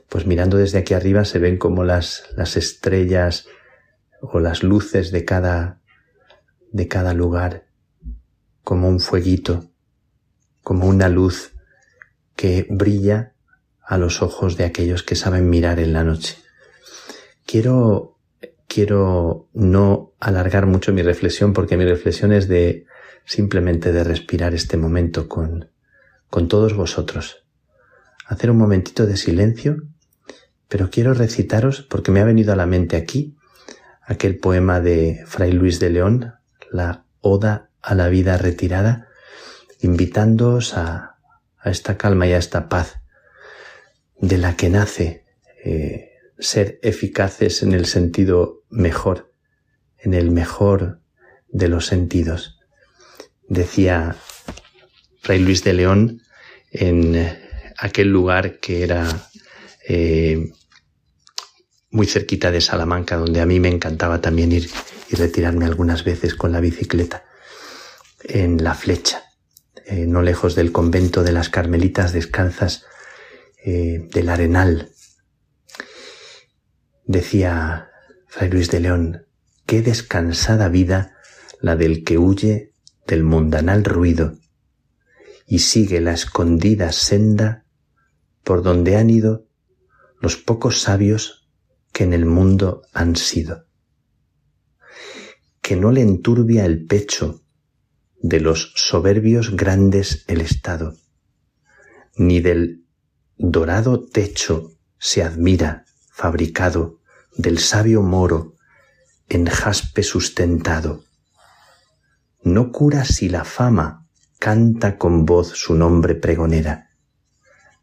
pues mirando desde aquí arriba se ven como las, las estrellas o las luces de cada, de cada lugar, como un fueguito, como una luz que brilla a los ojos de aquellos que saben mirar en la noche. Quiero, quiero no alargar mucho mi reflexión porque mi reflexión es de simplemente de respirar este momento con, con todos vosotros. Hacer un momentito de silencio, pero quiero recitaros, porque me ha venido a la mente aquí, aquel poema de Fray Luis de León, la Oda a la vida retirada, invitándoos a, esta calma y a esta paz de la que nace eh, ser eficaces en el sentido mejor, en el mejor de los sentidos. Decía Fray Luis de León en aquel lugar que era eh, muy cerquita de Salamanca, donde a mí me encantaba también ir y retirarme algunas veces con la bicicleta, en La Flecha, eh, no lejos del convento de las Carmelitas Descalzas eh, del Arenal. Decía Fray Luis de León, qué descansada vida la del que huye del mundanal ruido y sigue la escondida senda por donde han ido los pocos sabios que en el mundo han sido. Que no le enturbia el pecho de los soberbios grandes el estado, ni del dorado techo se admira, fabricado del sabio moro, en jaspe sustentado. No cura si la fama canta con voz su nombre pregonera,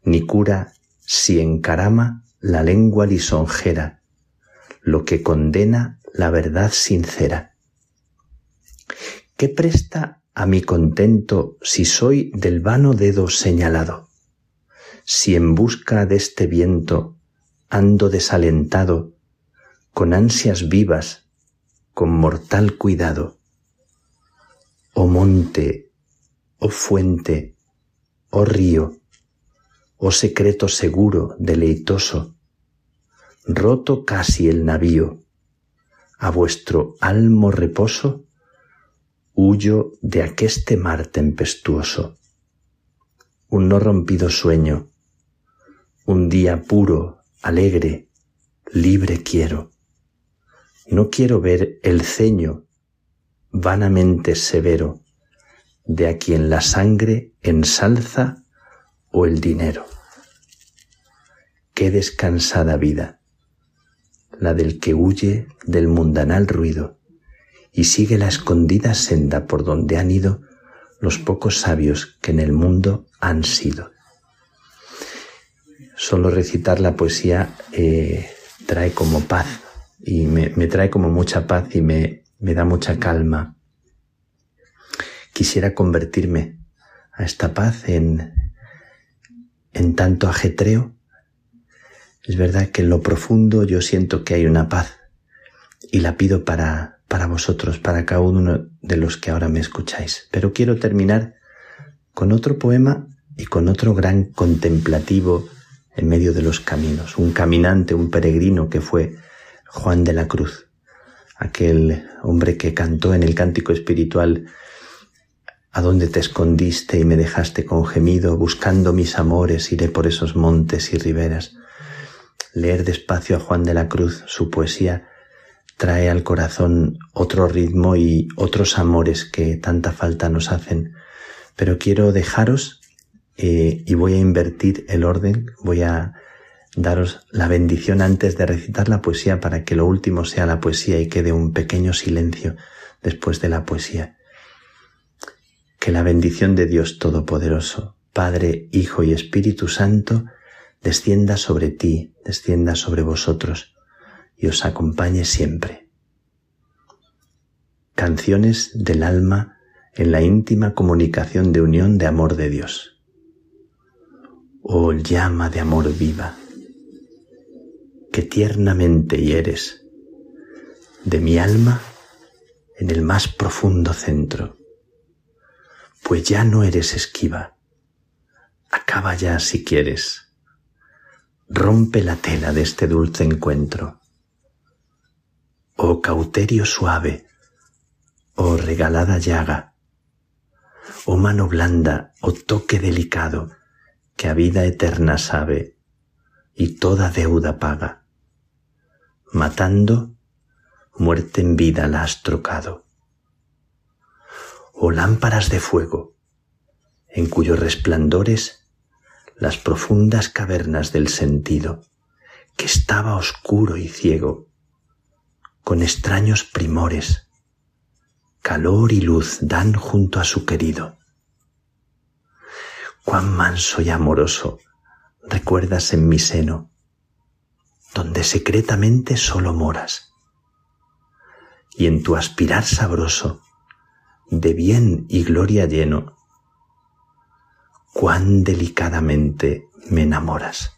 ni cura si encarama la lengua lisonjera, lo que condena la verdad sincera. ¿Qué presta a mi contento si soy del vano dedo señalado? Si en busca de este viento ando desalentado, con ansias vivas, con mortal cuidado. Oh monte, oh fuente, oh río, oh secreto seguro, deleitoso, roto casi el navío, a vuestro almo reposo, huyo de aqueste mar tempestuoso. Un no rompido sueño, un día puro, alegre, libre quiero. No quiero ver el ceño vanamente severo de a quien la sangre ensalza o el dinero. Qué descansada vida, la del que huye del mundanal ruido y sigue la escondida senda por donde han ido los pocos sabios que en el mundo han sido. Solo recitar la poesía eh, trae como paz y me, trae como mucha paz y me, me da mucha calma. Quisiera convertirme a esta paz en, en tanto ajetreo, es verdad que en lo profundo yo siento que hay una paz y la pido para, para vosotros, para cada uno de los que ahora me escucháis. Pero quiero terminar con otro poema y con otro gran contemplativo en medio de los caminos, un caminante, un peregrino que fue Juan de la Cruz, aquel hombre que cantó en el cántico espiritual ¿A dónde te escondiste y me dejaste con gemido? Buscando mis amores iré por esos montes y riberas. Leer despacio a Juan de la Cruz su poesía trae al corazón otro ritmo y otros amores que tanta falta nos hacen. Pero quiero dejaros eh, y voy a invertir el orden, voy a daros la bendición antes de recitar la poesía para que lo último sea la poesía y quede un pequeño silencio después de la poesía. Que la bendición de Dios Todopoderoso, Padre, Hijo y Espíritu Santo, descienda sobre ti, descienda sobre vosotros y os acompañe siempre. Canciones del alma en la íntima comunicación de unión de amor de Dios. Oh llama de amor viva, que tiernamente hieres de mi alma en el más profundo centro pues ya no eres esquiva. Acaba ya si quieres. Rompe la tela de este dulce encuentro. Oh cauterio suave, oh regalada llaga, oh mano blanda, oh toque delicado, que a vida eterna sabe y toda deuda paga. Matando, muerte en vida la has trocado o lámparas de fuego, en cuyos resplandores las profundas cavernas del sentido, que estaba oscuro y ciego, con extraños primores, calor y luz dan junto a su querido. Cuán manso y amoroso recuerdas en mi seno, donde secretamente solo moras, y en tu aspirar sabroso de bien y gloria lleno, cuán delicadamente me enamoras.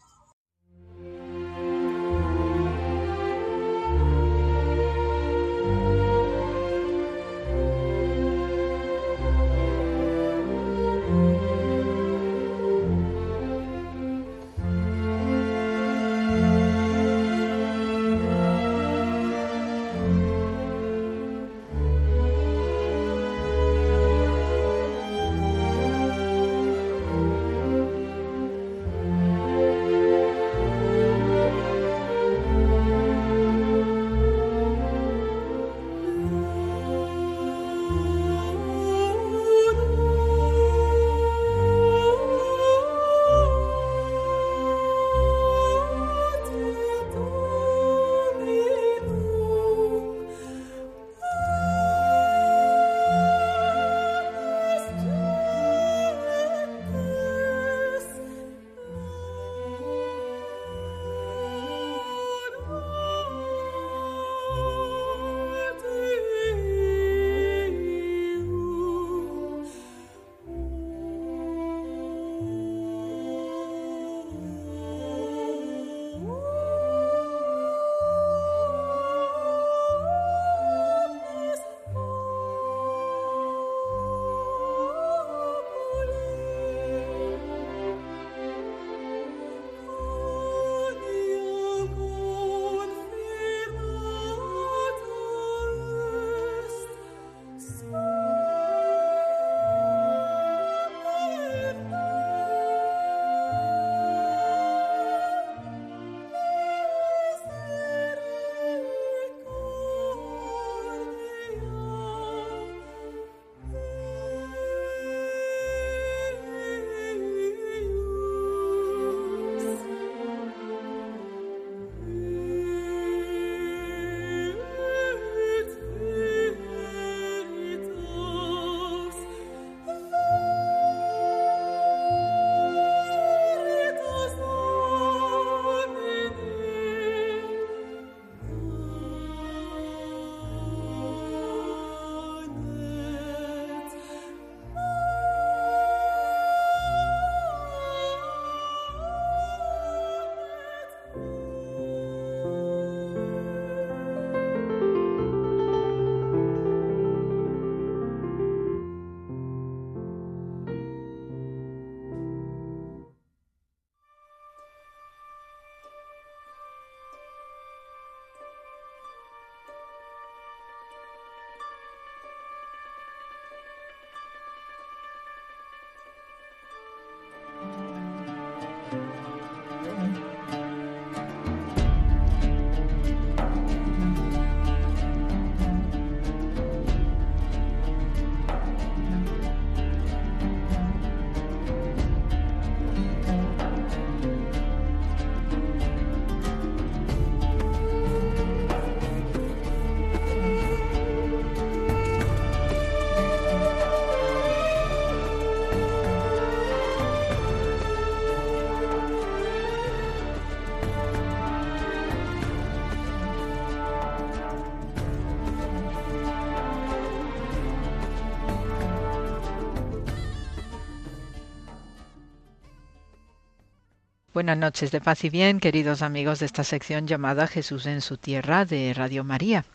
Buenas noches de paz y bien, queridos amigos de esta sección llamada Jesús en su tierra de Radio María.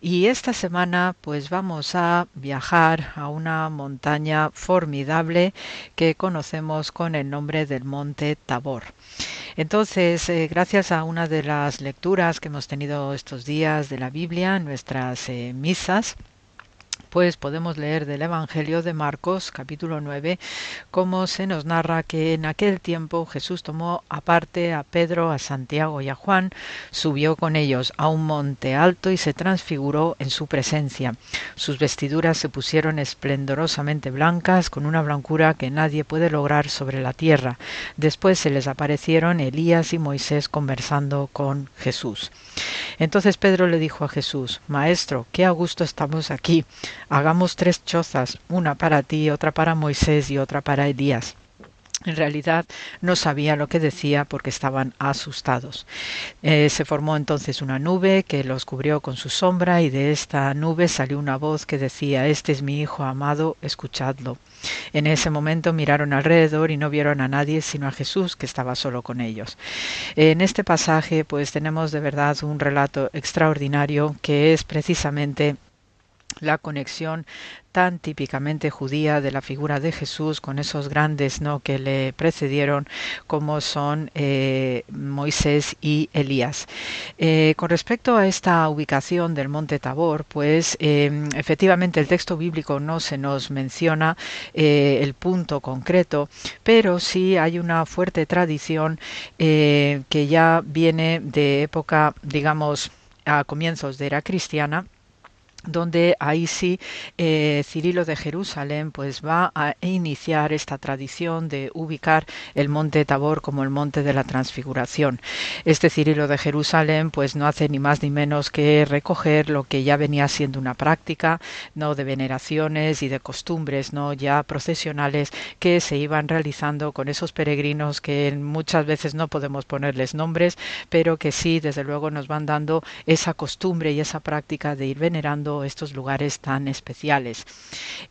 Y esta semana pues vamos a viajar a una montaña formidable que conocemos con el nombre del Monte Tabor. Entonces, eh, gracias a una de las lecturas que hemos tenido estos días de la Biblia, nuestras eh, misas, pues podemos leer del Evangelio de Marcos capítulo 9 cómo se nos narra que en aquel tiempo Jesús tomó aparte a Pedro, a Santiago y a Juan, subió con ellos a un monte alto y se transfiguró en su presencia. Sus vestiduras se pusieron esplendorosamente blancas con una blancura que nadie puede lograr sobre la tierra. Después se les aparecieron Elías y Moisés conversando con Jesús. Entonces Pedro le dijo a Jesús, Maestro, qué a gusto estamos aquí hagamos tres chozas, una para ti, otra para Moisés y otra para Elías. En realidad no sabía lo que decía porque estaban asustados. Eh, se formó entonces una nube que los cubrió con su sombra y de esta nube salió una voz que decía Este es mi Hijo amado, escuchadlo. En ese momento miraron alrededor y no vieron a nadie sino a Jesús que estaba solo con ellos. En este pasaje pues tenemos de verdad un relato extraordinario que es precisamente la conexión tan típicamente judía de la figura de Jesús con esos grandes no que le precedieron como son eh, Moisés y Elías. Eh, con respecto a esta ubicación del monte Tabor pues em, efectivamente el texto bíblico no se nos menciona eh, el punto concreto pero sí hay una fuerte tradición que ya viene de época digamos a comienzos de era cristiana donde ahí sí eh, Cirilo de Jerusalén pues va a iniciar esta tradición de ubicar el monte Tabor como el monte de la transfiguración. Este Cirilo de Jerusalén pues no hace ni más ni menos que recoger lo que ya venía siendo una práctica no de veneraciones y de costumbres no ya procesionales que se iban realizando con esos peregrinos que muchas veces no podemos ponerles nombres pero que sí desde luego nos van dando esa costumbre y esa práctica de ir venerando estos lugares tan especiales.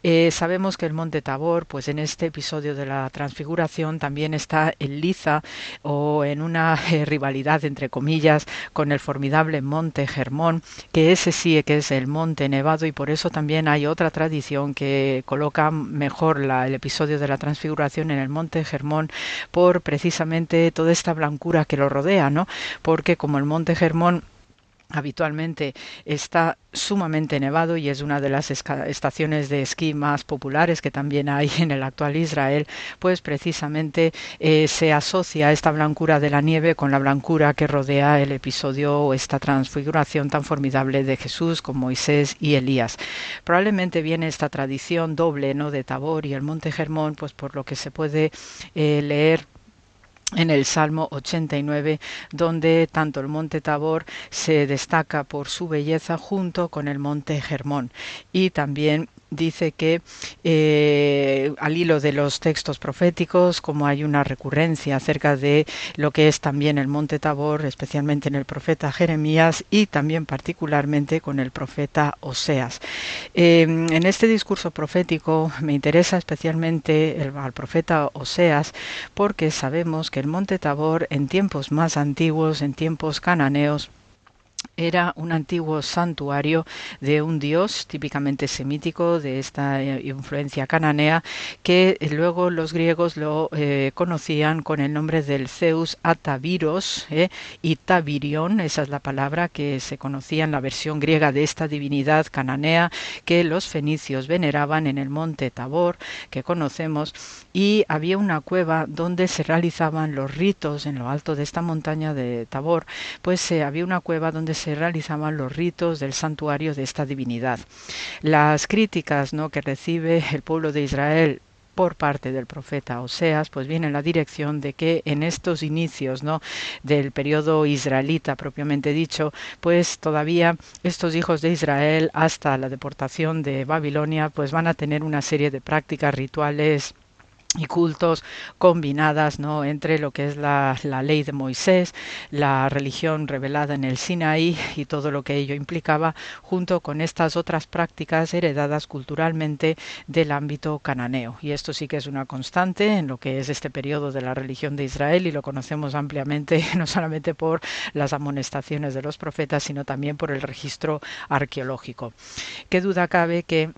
Eh, sabemos que el Monte Tabor, pues en este episodio de la Transfiguración también está en liza o en una eh, rivalidad entre comillas con el formidable Monte Germón, que ese sí que es el Monte Nevado y por eso también hay otra tradición que coloca mejor el episodio de la Transfiguración en el Monte Germón por precisamente toda esta blancura que lo rodea, ¿no? Porque como el Monte Germón habitualmente está sumamente nevado y es una de las estaciones de esquí más populares que también hay <laughs> en el actual Israel, pues precisamente eh, se asocia esta blancura de la nieve con la blancura que rodea el episodio o esta transfiguración tan formidable de Jesús con Moisés y Elías. Probablemente viene esta tradición doble ¿no? de Tabor y el Monte Germón, pues por lo que se puede eh, leer en el Salmo 89, donde tanto el monte Tabor se destaca por su belleza junto con el monte Germón. Y también dice que eh, al hilo de los textos proféticos, como hay una recurrencia acerca de lo que es también el monte Tabor, especialmente en el profeta Jeremías y también particularmente con el profeta Oseas. Em, en este discurso profético me interesa especialmente el, al profeta Oseas porque sabemos que el monte Tabor en tiempos más antiguos, en tiempos cananeos, era un antiguo santuario de un dios típicamente semítico de esta eh, influencia cananea que luego los griegos lo eh, conocían con el nombre del Zeus Ataviros eh, y Tabirion, esa es la palabra que se conocía en la versión griega de esta divinidad cananea que los fenicios veneraban en el monte Tabor que conocemos y había una cueva donde se realizaban los ritos en lo alto de esta montaña de Tabor. Pues había una cueva donde se realizaban los ritos del santuario de esta divinidad. Las críticas ¿no? que recibe el pueblo de Israel por parte del profeta Oseas, pues viene en la dirección de que en estos inicios ¿no? del periodo israelita propiamente dicho, pues todavía estos hijos de Israel hasta la deportación de Babilonia, pues van a tener una serie de prácticas rituales y cultos combinadas ¿no? entre lo que es la, la, ley de Moisés, la religión revelada en el Sinaí y todo lo que ello implicaba, junto con estas otras prácticas heredadas culturalmente del ámbito cananeo. Y esto sí que es una constante en lo que es este periodo de la religión de Israel y lo conocemos ampliamente <laughs> no solamente por las amonestaciones de los profetas, sino también por el registro arqueológico. Qué duda cabe que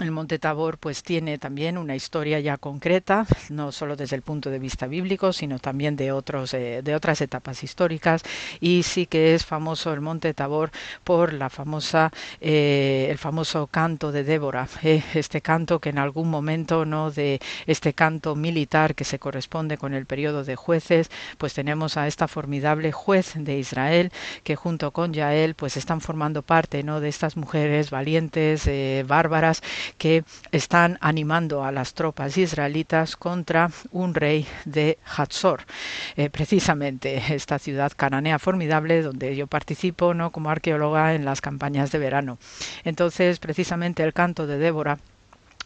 el Monte Tabor pues tiene también una historia ya concreta, no solo desde el punto de vista bíblico, sino también de otros eh, de otras etapas históricas. Y sí que es famoso el Monte Tabor por la famosa eh, el famoso canto de Débora, eh, este canto que en algún momento no de este canto militar que se corresponde con el periodo de jueces, pues tenemos a esta formidable juez de Israel que junto con Yael pues están formando parte no de estas mujeres valientes, bárbaras que están animando a las tropas israelitas contra un rey de Hatzor, eh, precisamente esta ciudad cananea formidable donde yo participo ¿no? como arqueóloga en las campañas de verano. Entonces, precisamente el canto de Débora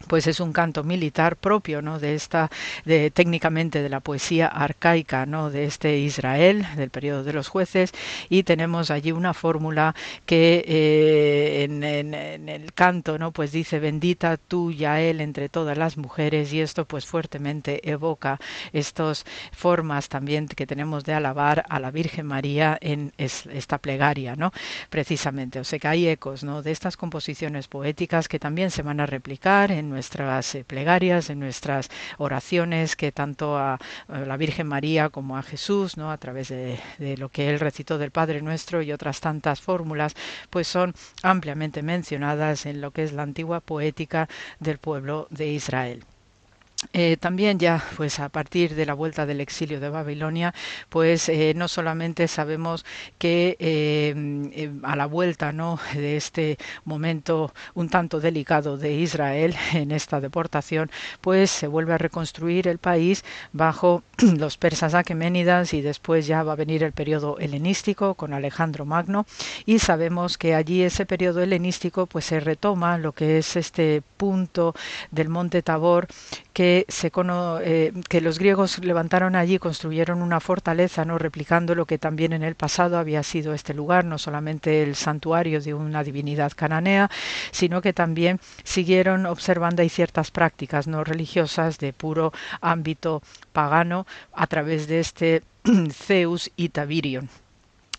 pues es un canto militar propio no de esta de técnicamente de la poesía arcaica no de este Israel del periodo de los jueces y tenemos allí una fórmula que eh, en, en, el canto no pues dice bendita tú Yael entre todas las mujeres y esto pues fuertemente evoca estas formas también que tenemos de alabar a la Virgen María en esta plegaria no precisamente. O sea que hay ecos no de estas composiciones poéticas que también se van a replicar nuestras eh, plegarias, en nuestras oraciones, que tanto a, la Virgen María como a Jesús, ¿no? a través de, de lo que él recitó del Padre Nuestro y otras tantas fórmulas, pues son ampliamente mencionadas en lo que es la antigua poética del pueblo de Israel. Eh, también ya pues a partir de la vuelta del exilio de Babilonia pues eh, no solamente sabemos que eh, a la vuelta no de este momento un tanto delicado de Israel <laughs> en esta deportación pues se vuelve a reconstruir el país bajo <clears throat> los persas aqueménidas y después ya va a venir el periodo helenístico con Alejandro Magno. Y sabemos que allí ese periodo helenístico pues se retoma lo que es este punto del monte Tabor que, eh, que los griegos levantaron allí, construyeron una fortaleza, no replicando lo que también en el pasado había sido este lugar, no solamente el santuario de una divinidad cananea, sino que también siguieron observando hay ciertas prácticas no religiosas de puro ámbito pagano a través de este <clears throat> Zeus y Tabirion.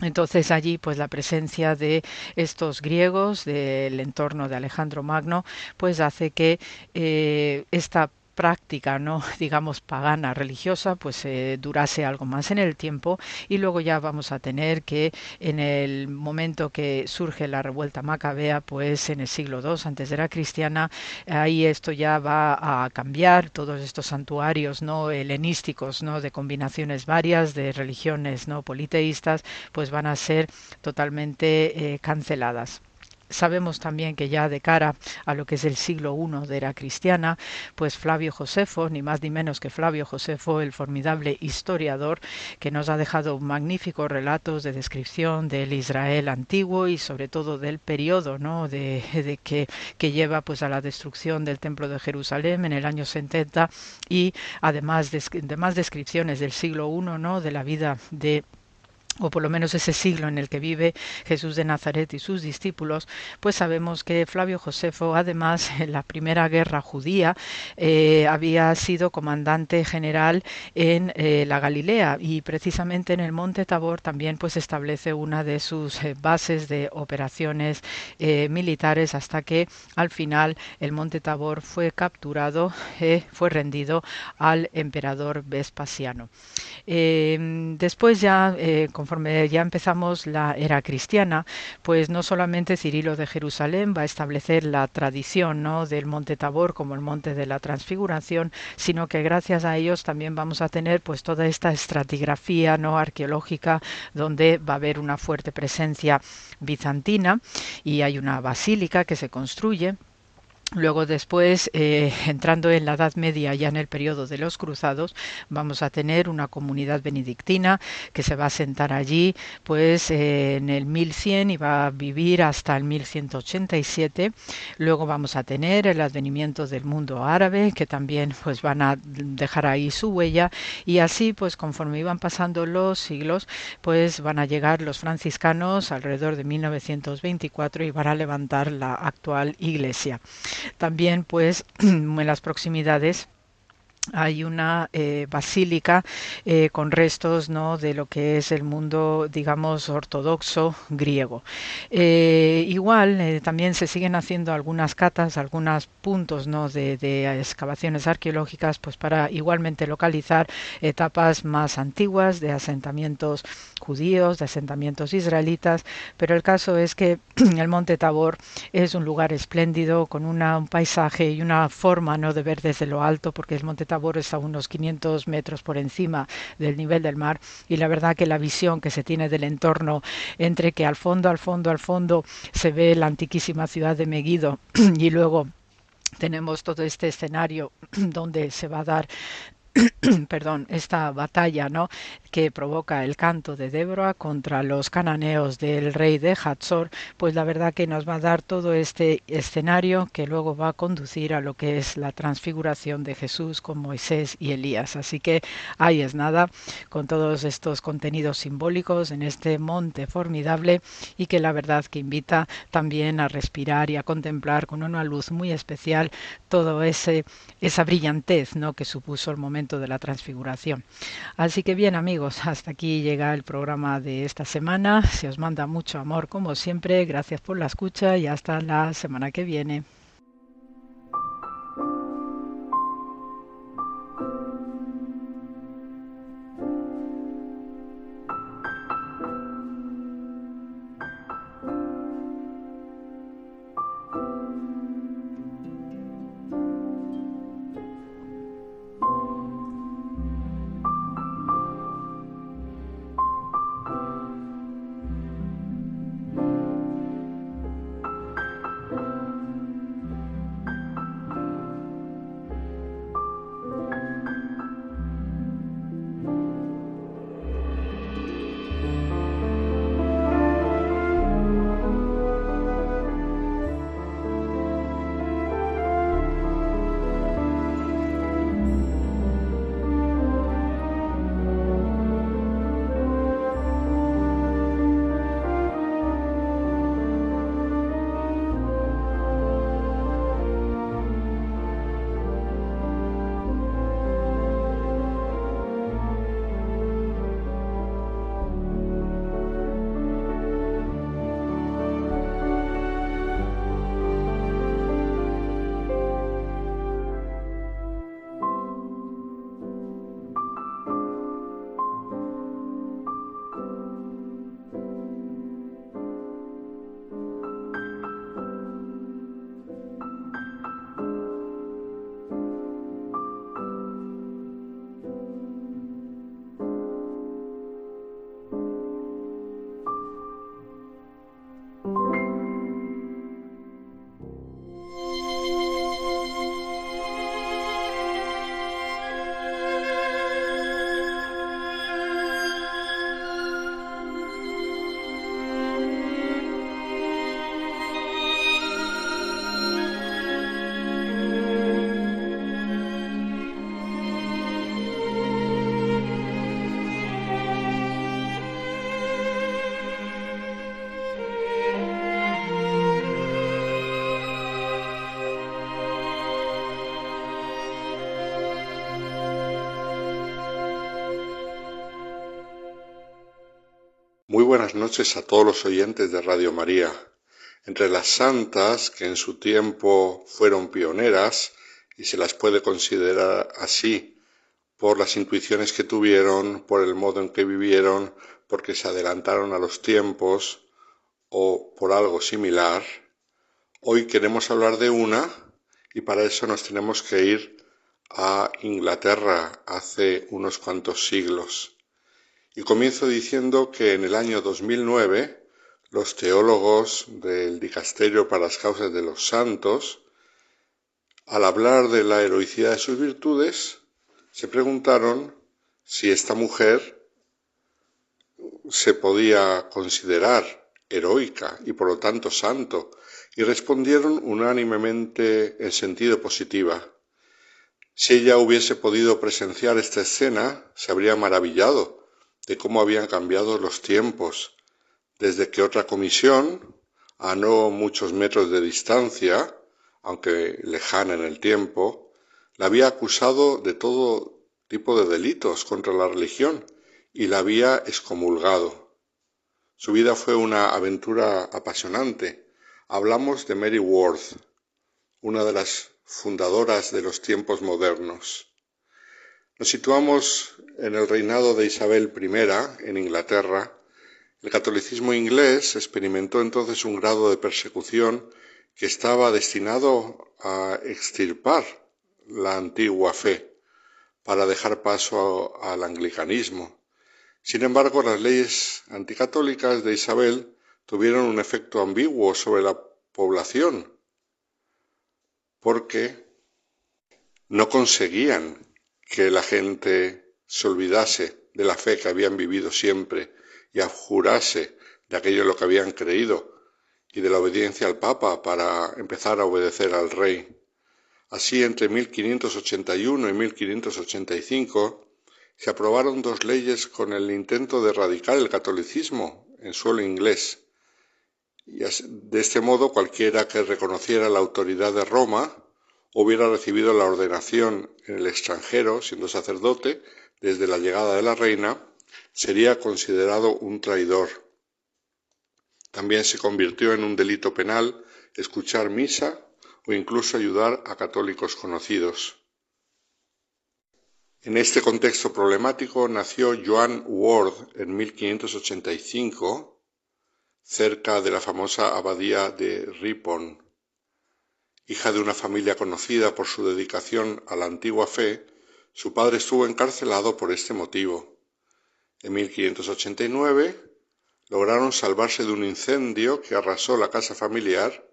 Entonces allí pues la presencia de estos griegos del entorno de Alejandro Magno pues hace que eh, esta práctica, no <laughs> digamos pagana religiosa, pues eh, durase algo más en el tiempo y luego ya vamos a tener que en el momento que surge la revuelta macabea, pues en el siglo II antes de la cristiana, ahí esto ya va a cambiar, todos estos santuarios no helenísticos, no de combinaciones varias de religiones no politeístas, pues van a ser totalmente eh, canceladas. Sabemos también que ya de cara a lo que es el siglo I de era cristiana, pues Flavio Josefo, ni más ni menos que Flavio Josefo, el formidable historiador, que nos ha dejado magníficos relatos de descripción del Israel antiguo y sobre todo del periodo ¿no? de, de que, que, lleva pues a la destrucción del templo de Jerusalén en el año 70 y además de, de más descripciones del siglo I ¿no? de la vida de o por lo menos ese siglo en el que vive Jesús de Nazaret y sus discípulos, pues sabemos que Flavio Josefo, además, <laughs> en la primera guerra judía, eh, había sido comandante general en eh, la Galilea y precisamente en el Monte Tabor también pues establece una de sus eh, bases de operaciones militares hasta que al final el Monte Tabor fue capturado, <laughs> fue rendido al emperador Vespasiano. después ya, conforme ya empezamos la era cristiana, pues no solamente Cirilo de Jerusalén va a establecer la tradición ¿no? del monte Tabor como el monte de la transfiguración, sino que gracias a ellos también vamos a tener pues toda esta estratigrafía no arqueológica donde va a haber una fuerte presencia bizantina y hay una basílica que se construye Luego después, eh, <laughs> entrando en la Edad Media, ya en el periodo de los cruzados, vamos a tener una comunidad benedictina que se va a sentar allí pues eh, en el 1100 y va a vivir hasta el 1187. Luego vamos a tener el advenimiento del mundo árabe que también pues van a dejar ahí su huella y así pues conforme iban pasando los siglos pues van a llegar los franciscanos alrededor de 1924 y van a levantar la actual iglesia. También pues <clears throat> en las proximidades hay una eh, basílica eh, con restos ¿no? de lo que es el mundo, digamos, ortodoxo griego. Eh, igual también se siguen haciendo algunas catas, algunos puntos ¿no? de, de, excavaciones arqueológicas, pues para igualmente localizar etapas más antiguas de asentamientos judíos, de asentamientos israelitas, pero el caso es que <clears throat> el Monte Tabor es un lugar espléndido con una, un paisaje y una forma ¿no? de ver desde lo alto, porque el Monte Tabor es a unos 500 metros por encima del nivel del mar y la verdad que la visión que se tiene del entorno entre que al fondo, al fondo, al fondo se ve la antiquísima ciudad de Megiddo <clears throat> y luego tenemos todo este escenario <clears throat> donde se va a dar <clears throat> perdón, esta batalla, ¿no? que provoca el canto de Débora contra los cananeos del rey de Hatzor, pues la verdad que nos va a dar todo este escenario que luego va a conducir a lo que es la transfiguración de Jesús con Moisés y Elías. Así que ahí es nada, con todos estos contenidos simbólicos en este monte formidable y que la verdad que invita también a respirar y a contemplar con una luz muy especial todo ese esa brillantez, ¿no? que supuso el momento de la transfiguración. Así que bien, amigos, hasta aquí llega el programa de esta semana. Se os manda mucho amor como siempre. Gracias por la escucha y hasta la semana que viene. Buenas noches a todos los oyentes de Radio María. Entre las santas que en su tiempo fueron pioneras, y se las puede considerar así, por las intuiciones que tuvieron, por el modo en que vivieron, porque se adelantaron a los tiempos o por algo similar, hoy queremos hablar de una y para eso nos tenemos que ir a Inglaterra hace unos cuantos siglos. Y comienzo diciendo que en el año 2009 los teólogos del Dicasterio para las Causas de los Santos al hablar de la heroicidad de sus virtudes, se preguntaron si esta mujer se podía considerar heroica y por lo tanto santo, y respondieron unánimemente en sentido positiva. Si ella hubiese podido presenciar esta escena, se habría maravillado de cómo habían cambiado los tiempos, desde que otra comisión, a no muchos metros de distancia, aunque lejana en el tiempo, la había acusado de todo tipo de delitos contra la religión y la había excomulgado. Su vida fue una aventura apasionante. Hablamos de Mary Worth, una de las fundadoras de los tiempos modernos. Nos situamos en el reinado de Isabel I en Inglaterra. El catolicismo inglés experimentó entonces un grado de persecución que estaba destinado a extirpar la antigua fe para dejar paso al anglicanismo. Sin embargo, las leyes anticatólicas de Isabel tuvieron un efecto ambiguo sobre la población, porque no conseguían que la gente se olvidase de la fe que habían vivido siempre y abjurase de aquello en lo que habían creído, y de la obediencia al Papa para empezar a obedecer al Rey. Así, entre 1581 y 1585 se aprobaron dos leyes con el intento de erradicar el catolicismo en suelo inglés. Y de este modo, cualquiera que reconociera la autoridad de Roma hubiera recibido la ordenación en el extranjero, siendo sacerdote, desde la llegada de la reina, sería considerado un traidor también se convirtió en un delito penal escuchar misa o incluso ayudar a católicos conocidos. En este contexto problemático nació Joan Ward en 1585, cerca de la famosa abadía de Ripon. Hija de una familia conocida por su dedicación a la antigua fe, su padre estuvo encarcelado por este motivo. En 1589 lograron salvarse de un incendio que arrasó la casa familiar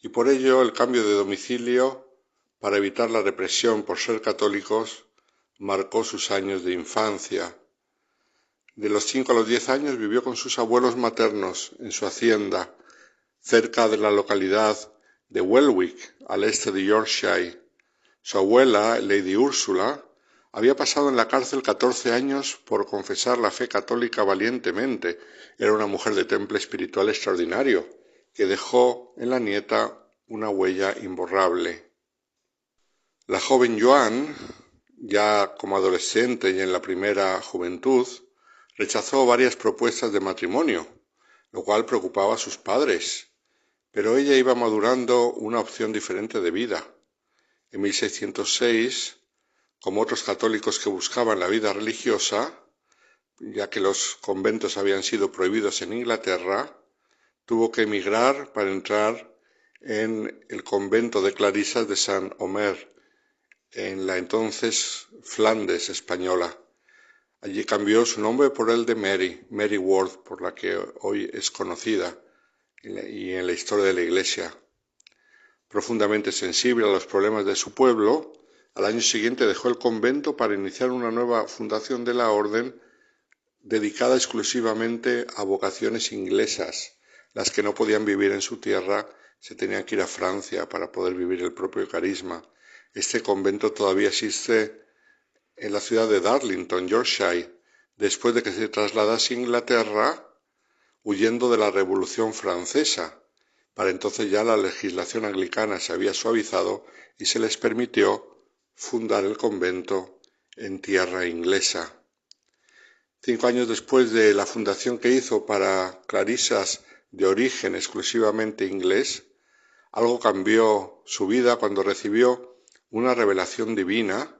y por ello el cambio de domicilio para evitar la represión por ser católicos marcó sus años de infancia. De los cinco a los diez años vivió con sus abuelos maternos en su hacienda, cerca de la localidad de Welwick, al este de Yorkshire. Su abuela, Lady Úrsula, había pasado en la cárcel catorce años por confesar la fe católica valientemente. Era una mujer de temple espiritual extraordinario, que dejó en la nieta una huella imborrable. La joven Joan, ya como adolescente y en la primera juventud, rechazó varias propuestas de matrimonio, lo cual preocupaba a sus padres, pero ella iba madurando una opción diferente de vida. En 1606 como otros católicos que buscaban la vida religiosa, ya que los conventos habían sido prohibidos en Inglaterra, tuvo que emigrar para entrar en el convento de Clarisas de San Omer, en la entonces Flandes española. Allí cambió su nombre por el de Mary, Mary Ward, por la que hoy es conocida y en la historia de la Iglesia. Profundamente sensible a los problemas de su pueblo, al año siguiente dejó el convento para iniciar una nueva fundación de la orden dedicada exclusivamente a vocaciones inglesas. Las que no podían vivir en su tierra se tenían que ir a Francia para poder vivir el propio carisma. Este convento todavía existe en la ciudad de Darlington, Yorkshire, después de que se trasladase a Inglaterra huyendo de la Revolución Francesa. Para entonces ya la legislación anglicana se había suavizado y se les permitió fundar el convento en tierra inglesa. Cinco años después de la fundación que hizo para clarisas de origen exclusivamente inglés, algo cambió su vida cuando recibió una revelación divina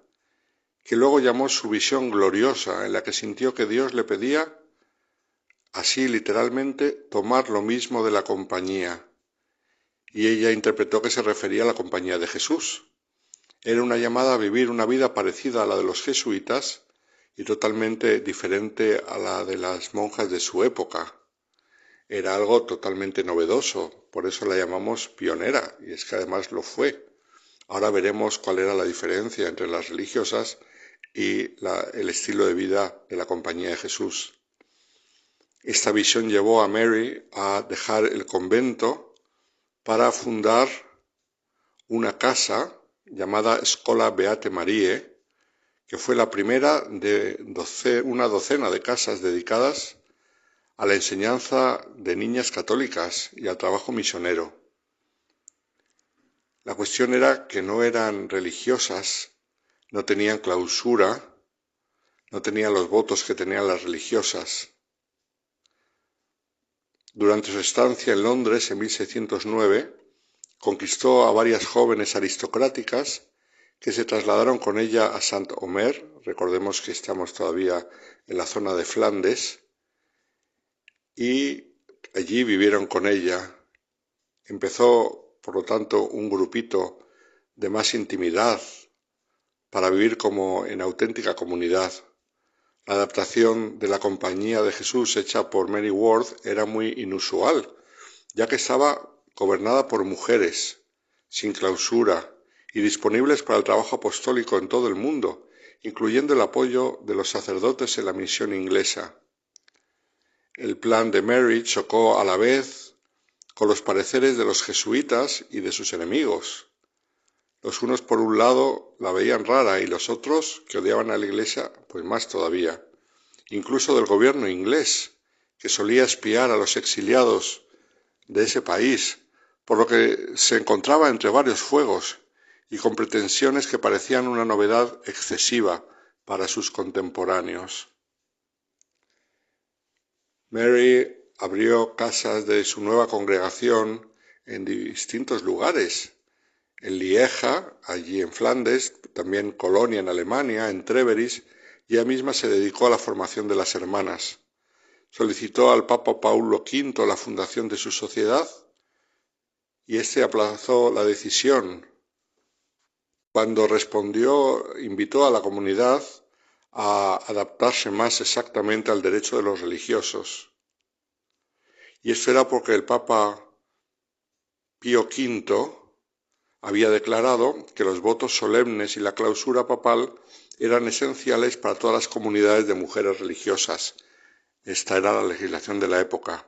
que luego llamó su visión gloriosa, en la que sintió que Dios le pedía, así literalmente, tomar lo mismo de la compañía. Y ella interpretó que se refería a la compañía de Jesús. Era una llamada a vivir una vida parecida a la de los jesuitas y totalmente diferente a la de las monjas de su época. Era algo totalmente novedoso, por eso la llamamos pionera, y es que además lo fue. Ahora veremos cuál era la diferencia entre las religiosas y el estilo de vida de la Compañía de Jesús. Esta visión llevó a Mary a dejar el convento para fundar una casa llamada Escola Beate Marie, que fue la primera de una docena de casas dedicadas a la enseñanza de niñas católicas y al trabajo misionero. La cuestión era que no eran religiosas, no tenían clausura, no tenían los votos que tenían las religiosas. Durante su estancia en Londres en 1609, conquistó a varias jóvenes aristocráticas que se trasladaron con ella a Saint-Omer, recordemos que estamos todavía en la zona de Flandes, y allí vivieron con ella. Empezó, por lo tanto, un grupito de más intimidad para vivir como en auténtica comunidad. La adaptación de la Compañía de Jesús hecha por Mary Ward era muy inusual, ya que estaba gobernada por mujeres, sin clausura y disponibles para el trabajo apostólico en todo el mundo, incluyendo el apoyo de los sacerdotes en la misión inglesa. El plan de Mary chocó a la vez con los pareceres de los jesuitas y de sus enemigos. Los unos por un lado la veían rara y los otros, que odiaban a la Iglesia, pues más todavía. Incluso del gobierno inglés, que solía espiar a los exiliados de ese país por lo que se encontraba entre varios fuegos y con pretensiones que parecían una novedad excesiva para sus contemporáneos. Mary abrió casas de su nueva congregación en distintos lugares, en Lieja, allí en Flandes, también Colonia en Alemania, en Treveris, y ella misma se dedicó a la formación de las hermanas. Solicitó al Papa Paulo V la fundación de su sociedad y éste aplazó la decisión. Cuando respondió, invitó a la comunidad a adaptarse más exactamente al derecho de los religiosos. Y esto era porque el Papa Pío V había declarado que los votos solemnes y la clausura papal eran esenciales para todas las comunidades de mujeres religiosas. Esta era la legislación de la época.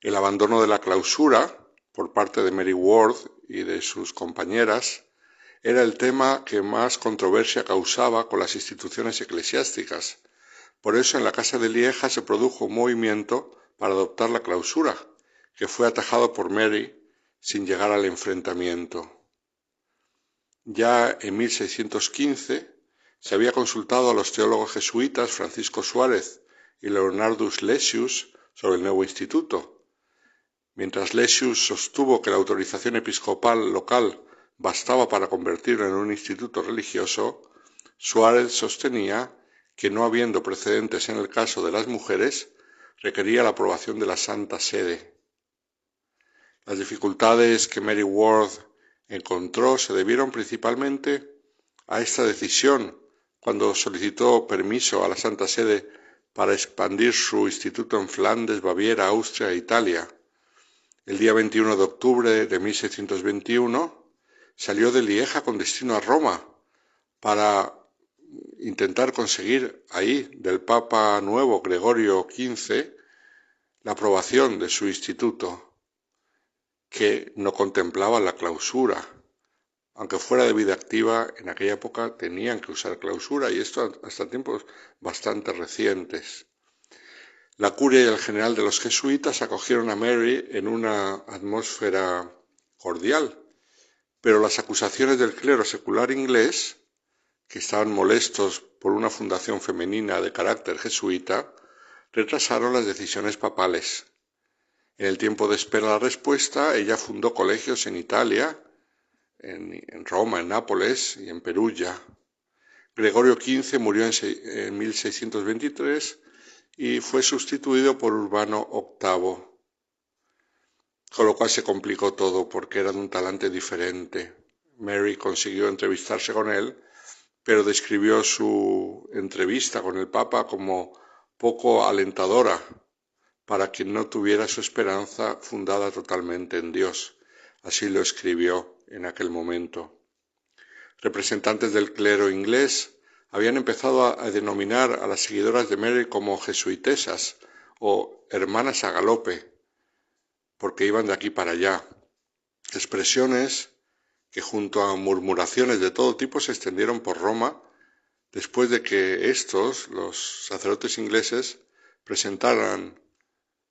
El abandono de la clausura por parte de Mary Ward y de sus compañeras era el tema que más controversia causaba con las instituciones eclesiásticas. Por eso en la Casa de Lieja se produjo un movimiento para adoptar la clausura, que fue atajado por Mary sin llegar al enfrentamiento. Ya en 1615 se había consultado a los teólogos jesuitas Francisco Suárez y Leonardus Lessius sobre el nuevo instituto, Mientras Lessius sostuvo que la autorización episcopal local bastaba para convertirlo en un instituto religioso, Suárez sostenía que no habiendo precedentes en el caso de las mujeres, requería la aprobación de la Santa Sede. Las dificultades que Mary Ward encontró se debieron principalmente a esta decisión cuando solicitó permiso a la Santa Sede para expandir su instituto en Flandes, Baviera, Austria e Italia. El día 21 de octubre de 1621 salió de Lieja con destino a Roma para intentar conseguir ahí del Papa nuevo Gregorio XV la aprobación de su instituto, que no contemplaba la clausura. Aunque fuera de vida activa, en aquella época tenían que usar clausura y esto hasta tiempos bastante recientes. La curia y el general de los jesuitas acogieron a Mary en una atmósfera cordial, pero las acusaciones del clero secular inglés, que estaban molestos por una fundación femenina de carácter jesuita, retrasaron las decisiones papales. En el tiempo de espera la respuesta, ella fundó colegios en Italia, en, Roma, en Nápoles y en Perugia. Gregorio XV murió en, en 1623 y fue sustituido por Urbano VIII, con lo cual se complicó todo porque era de un talante diferente. Mary consiguió entrevistarse con él, pero describió su entrevista con el Papa como poco alentadora para quien no tuviera su esperanza fundada totalmente en Dios. Así lo escribió en aquel momento. representantes del clero inglés habían empezado a, denominar a las seguidoras de Mary como jesuitesas o hermanas a galope, porque iban de aquí para allá. Expresiones que junto a murmuraciones de todo tipo se extendieron por Roma después de que estos, los sacerdotes ingleses, presentaran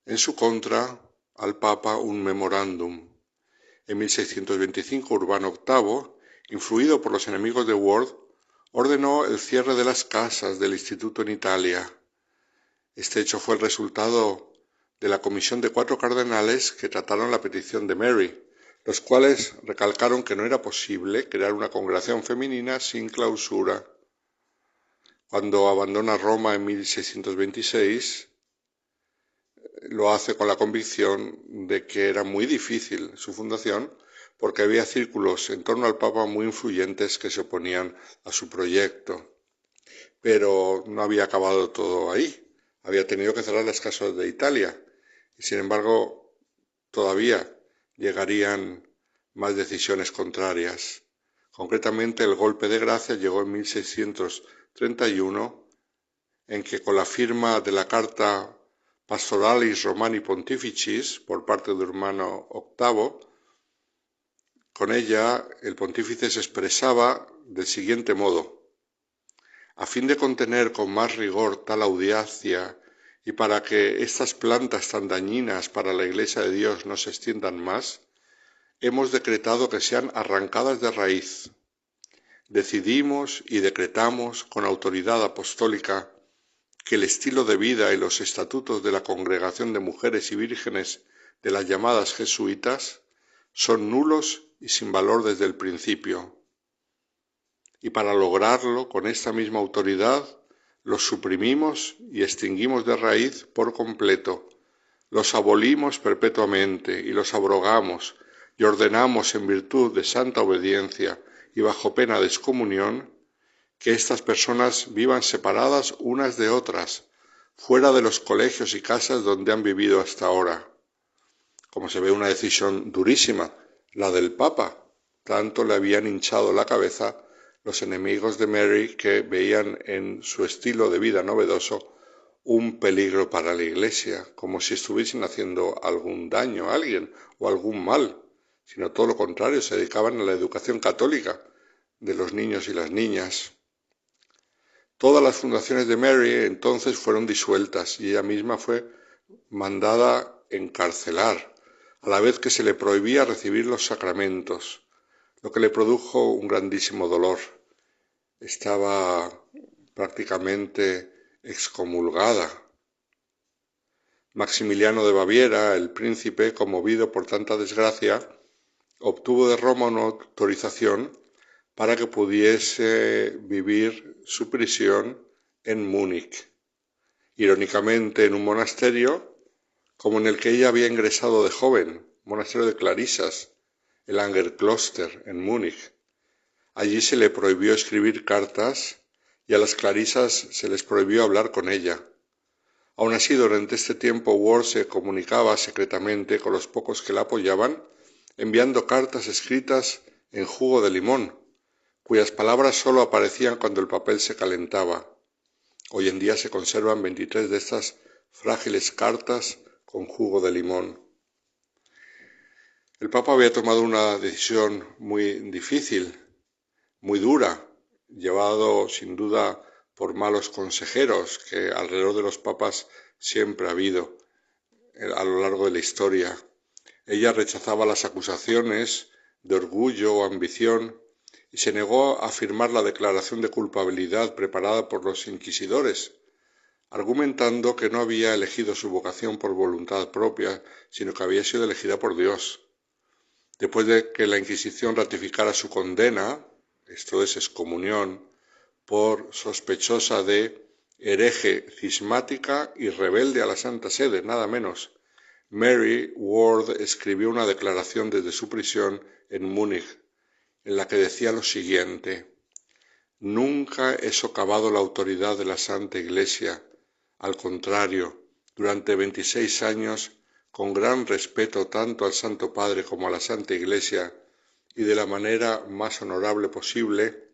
en su contra al Papa un memorándum. En 1625 Urbano VIII, influido por los enemigos de Ward, ordenó el cierre de las casas del instituto en Italia. Este hecho fue el resultado de la comisión de cuatro cardenales que trataron la petición de Mary, los cuales recalcaron que no era posible crear una congregación femenina sin clausura. Cuando abandona Roma en 1626, lo hace con la convicción de que era muy difícil su fundación porque había círculos en torno al Papa muy influyentes que se oponían a su proyecto. Pero no había acabado todo ahí. Había tenido que cerrar las casas de Italia. Y sin embargo, todavía llegarían más decisiones contrarias. Concretamente, el golpe de gracia llegó en 1631, en que con la firma de la Carta Pastoralis Romani Pontificis por parte de Hermano VIII, con ella el pontífice se expresaba del siguiente modo. A fin de contener con más rigor tal audiencia y para que estas plantas tan dañinas para la Iglesia de Dios no se extiendan más, hemos decretado que sean arrancadas de raíz. Decidimos y decretamos con autoridad apostólica que el estilo de vida y los estatutos de la Congregación de Mujeres y Vírgenes de las llamadas jesuitas son nulos y sin valor desde el principio. Y para lograrlo, con esta misma autoridad, los suprimimos y extinguimos de raíz por completo, los abolimos perpetuamente y los abrogamos y ordenamos en virtud de santa obediencia y bajo pena de excomunión que estas personas vivan separadas unas de otras, fuera de los colegios y casas donde han vivido hasta ahora. Como se ve una decisión durísima, la del Papa. Tanto le habían hinchado la cabeza los enemigos de Mary que veían en su estilo de vida novedoso un peligro para la Iglesia, como si estuviesen haciendo algún daño a alguien o algún mal, sino todo lo contrario, se dedicaban a la educación católica de los niños y las niñas. Todas las fundaciones de Mary entonces fueron disueltas y ella misma fue mandada encarcelar a la vez que se le prohibía recibir los sacramentos, lo que le produjo un grandísimo dolor. Estaba prácticamente excomulgada. Maximiliano de Baviera, el príncipe, conmovido por tanta desgracia, obtuvo de Roma una autorización para que pudiese vivir su prisión en Múnich. Irónicamente, en un monasterio como en el que ella había ingresado de joven, monasterio de Clarisas, el Angerkloster, en Múnich. Allí se le prohibió escribir cartas y a las Clarisas se les prohibió hablar con ella. Aun así, durante este tiempo Ward se comunicaba secretamente con los pocos que la apoyaban, enviando cartas escritas en jugo de limón, cuyas palabras sólo aparecían cuando el papel se calentaba. Hoy en día se conservan 23 de estas frágiles cartas con jugo de limón. El Papa había tomado una decisión muy difícil, muy dura, llevado sin duda por malos consejeros que alrededor de los papas siempre ha habido a lo largo de la historia. Ella rechazaba las acusaciones de orgullo o ambición y se negó a firmar la declaración de culpabilidad preparada por los inquisidores, argumentando que no había elegido su vocación por voluntad propia, sino que había sido elegida por Dios. Después de que la Inquisición ratificara su condena, esto es excomunión, por sospechosa de hereje cismática y rebelde a la Santa Sede, nada menos, Mary Ward escribió una declaración desde su prisión en Múnich, en la que decía lo siguiente Nunca he socavado la autoridad de la Santa Iglesia, al contrario, durante veintiséis años, con gran respeto tanto al Santo Padre como a la Santa Iglesia, y de la manera más honorable posible,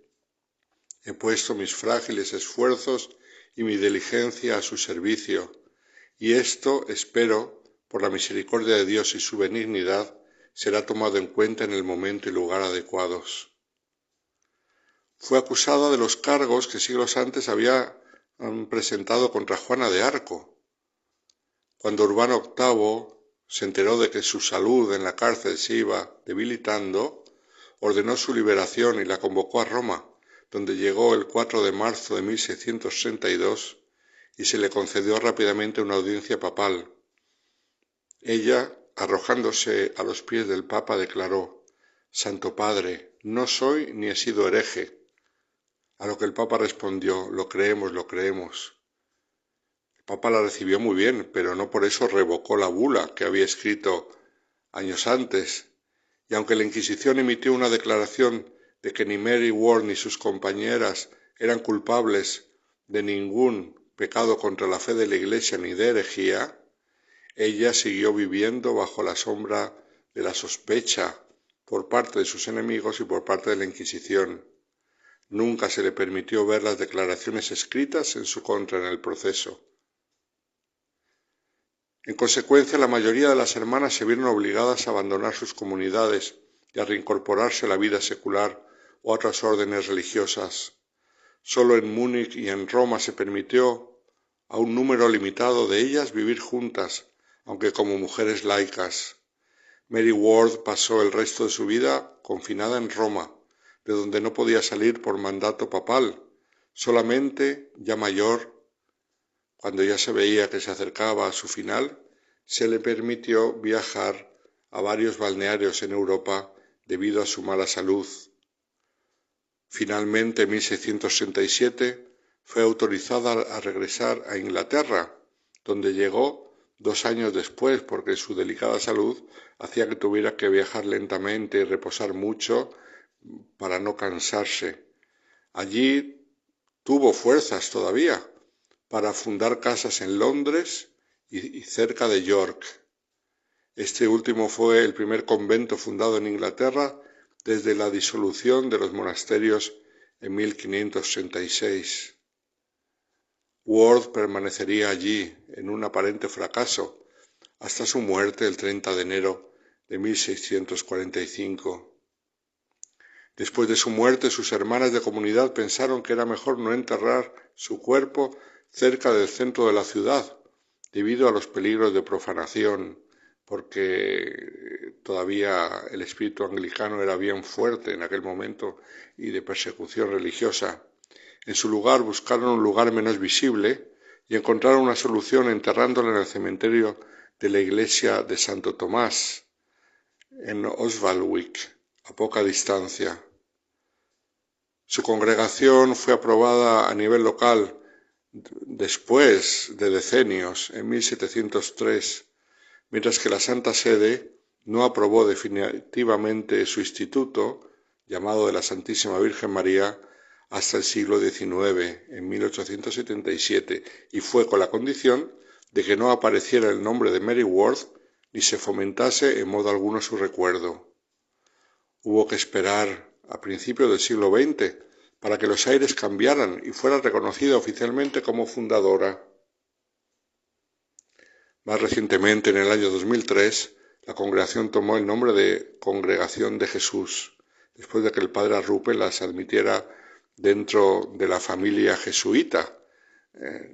he puesto mis frágiles esfuerzos y mi diligencia a su servicio, y esto, espero, por la misericordia de Dios y su benignidad, será tomado en cuenta en el momento y lugar adecuados. Fue acusada de los cargos que siglos antes había presentado contra Juana de Arco. Cuando Urbano VIII se enteró de que su salud en la cárcel se iba debilitando, ordenó su liberación y la convocó a Roma, donde llegó el 4 de marzo de 1662 y se le concedió rápidamente una audiencia papal. Ella, arrojándose a los pies del Papa, declaró, Santo Padre, no soy ni he sido hereje. A lo que el Papa respondió, lo creemos, lo creemos. El Papa la recibió muy bien, pero no por eso revocó la bula que había escrito años antes, y aunque la Inquisición emitió una declaración de que ni Mary Ward ni sus compañeras eran culpables de ningún pecado contra la fe de la Iglesia ni de herejía, ella siguió viviendo bajo la sombra de la sospecha por parte de sus enemigos y por parte de la Inquisición. Nunca se le permitió ver las declaraciones escritas en su contra en el proceso. En consecuencia, la mayoría de las hermanas se vieron obligadas a abandonar sus comunidades y a reincorporarse a la vida secular o a otras órdenes religiosas. Solo en Múnich y en Roma se permitió a un número limitado de ellas vivir juntas, aunque como mujeres laicas. Mary Ward pasó el resto de su vida confinada en Roma, de donde no podía salir por mandato papal. Solamente, ya mayor, cuando ya se veía que se acercaba a su final, se le permitió viajar a varios balnearios en Europa debido a su mala salud. Finalmente, en 1667, fue autorizada a regresar a Inglaterra, donde llegó dos años después porque su delicada salud hacía que tuviera que viajar lentamente y reposar mucho para no cansarse. Allí tuvo fuerzas todavía para fundar casas en Londres y, cerca de York. Este último fue el primer convento fundado en Inglaterra desde la disolución de los monasterios en 1566. Ward permanecería allí en un aparente fracaso hasta su muerte el 30 de enero de 1645. Después de su muerte, sus hermanas de comunidad pensaron que era mejor no enterrar su cuerpo cerca del centro de la ciudad, debido a los peligros de profanación, porque todavía el espíritu anglicano era bien fuerte en aquel momento y de persecución religiosa. En su lugar buscaron un lugar menos visible y encontraron una solución enterrándola en el cementerio de la iglesia de Santo Tomás, en Oswaldwick, a poca distancia. Su congregación fue aprobada a nivel local después de decenios, en 1703, mientras que la Santa Sede no aprobó definitivamente su instituto, llamado de la Santísima Virgen María, hasta el siglo XIX, en 1877, y fue con la condición de que no apareciera el nombre de Mary Worth ni se fomentase en modo alguno su recuerdo. Hubo que esperar a principios del siglo XX para que los aires cambiaran y fuera reconocida oficialmente como fundadora. Más recientemente, en el año 2003, la congregación tomó el nombre de Congregación de Jesús, después de que el padre Arrupe las admitiera dentro de la familia jesuita, eh,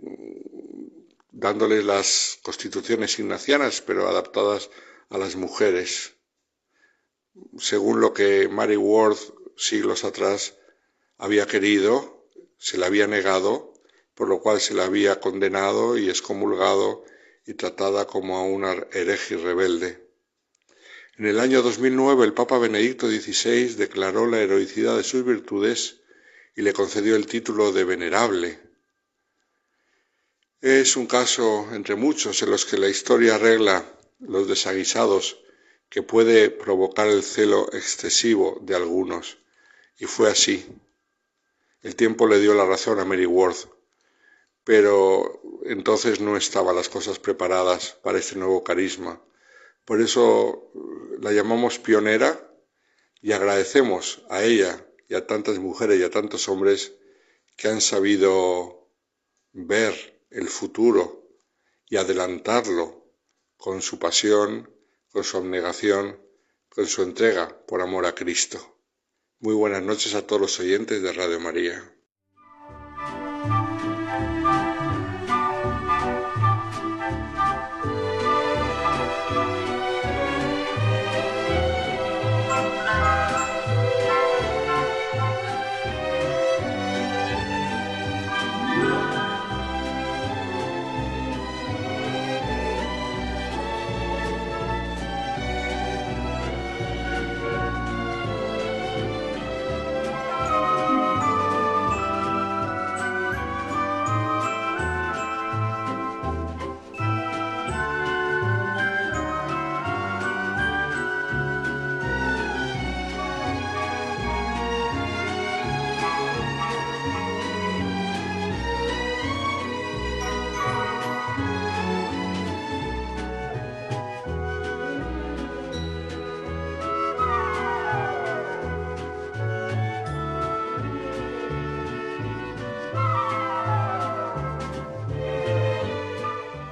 dándoles las constituciones ignacianas, pero adaptadas a las mujeres. Según lo que Mary Ward siglos atrás había querido, se le había negado, por lo cual se le había condenado y excomulgado y tratada como a una hereje rebelde. En el año 2009 el Papa Benedicto XVI declaró la heroicidad de sus virtudes y le concedió el título de venerable. Es un caso entre muchos en los que la historia arregla los desaguisados que puede provocar el celo excesivo de algunos. Y fue así. El tiempo le dio la razón a Mary Worth, pero entonces no estaban las cosas preparadas para este nuevo carisma. Por eso la llamamos pionera y agradecemos a ella y a tantas mujeres y a tantos hombres que han sabido ver el futuro y adelantarlo con su pasión, con su abnegación, con su entrega por amor a Cristo. Muy buenas noches a todos los oyentes de Radio María.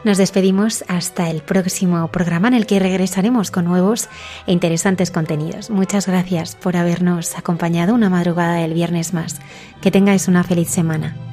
Nos despedimos hasta el próximo programa en el que regresaremos con nuevos e interesantes contenidos. Muchas gracias por habernos acompañado una madrugada del viernes más. Que tengáis una feliz semana.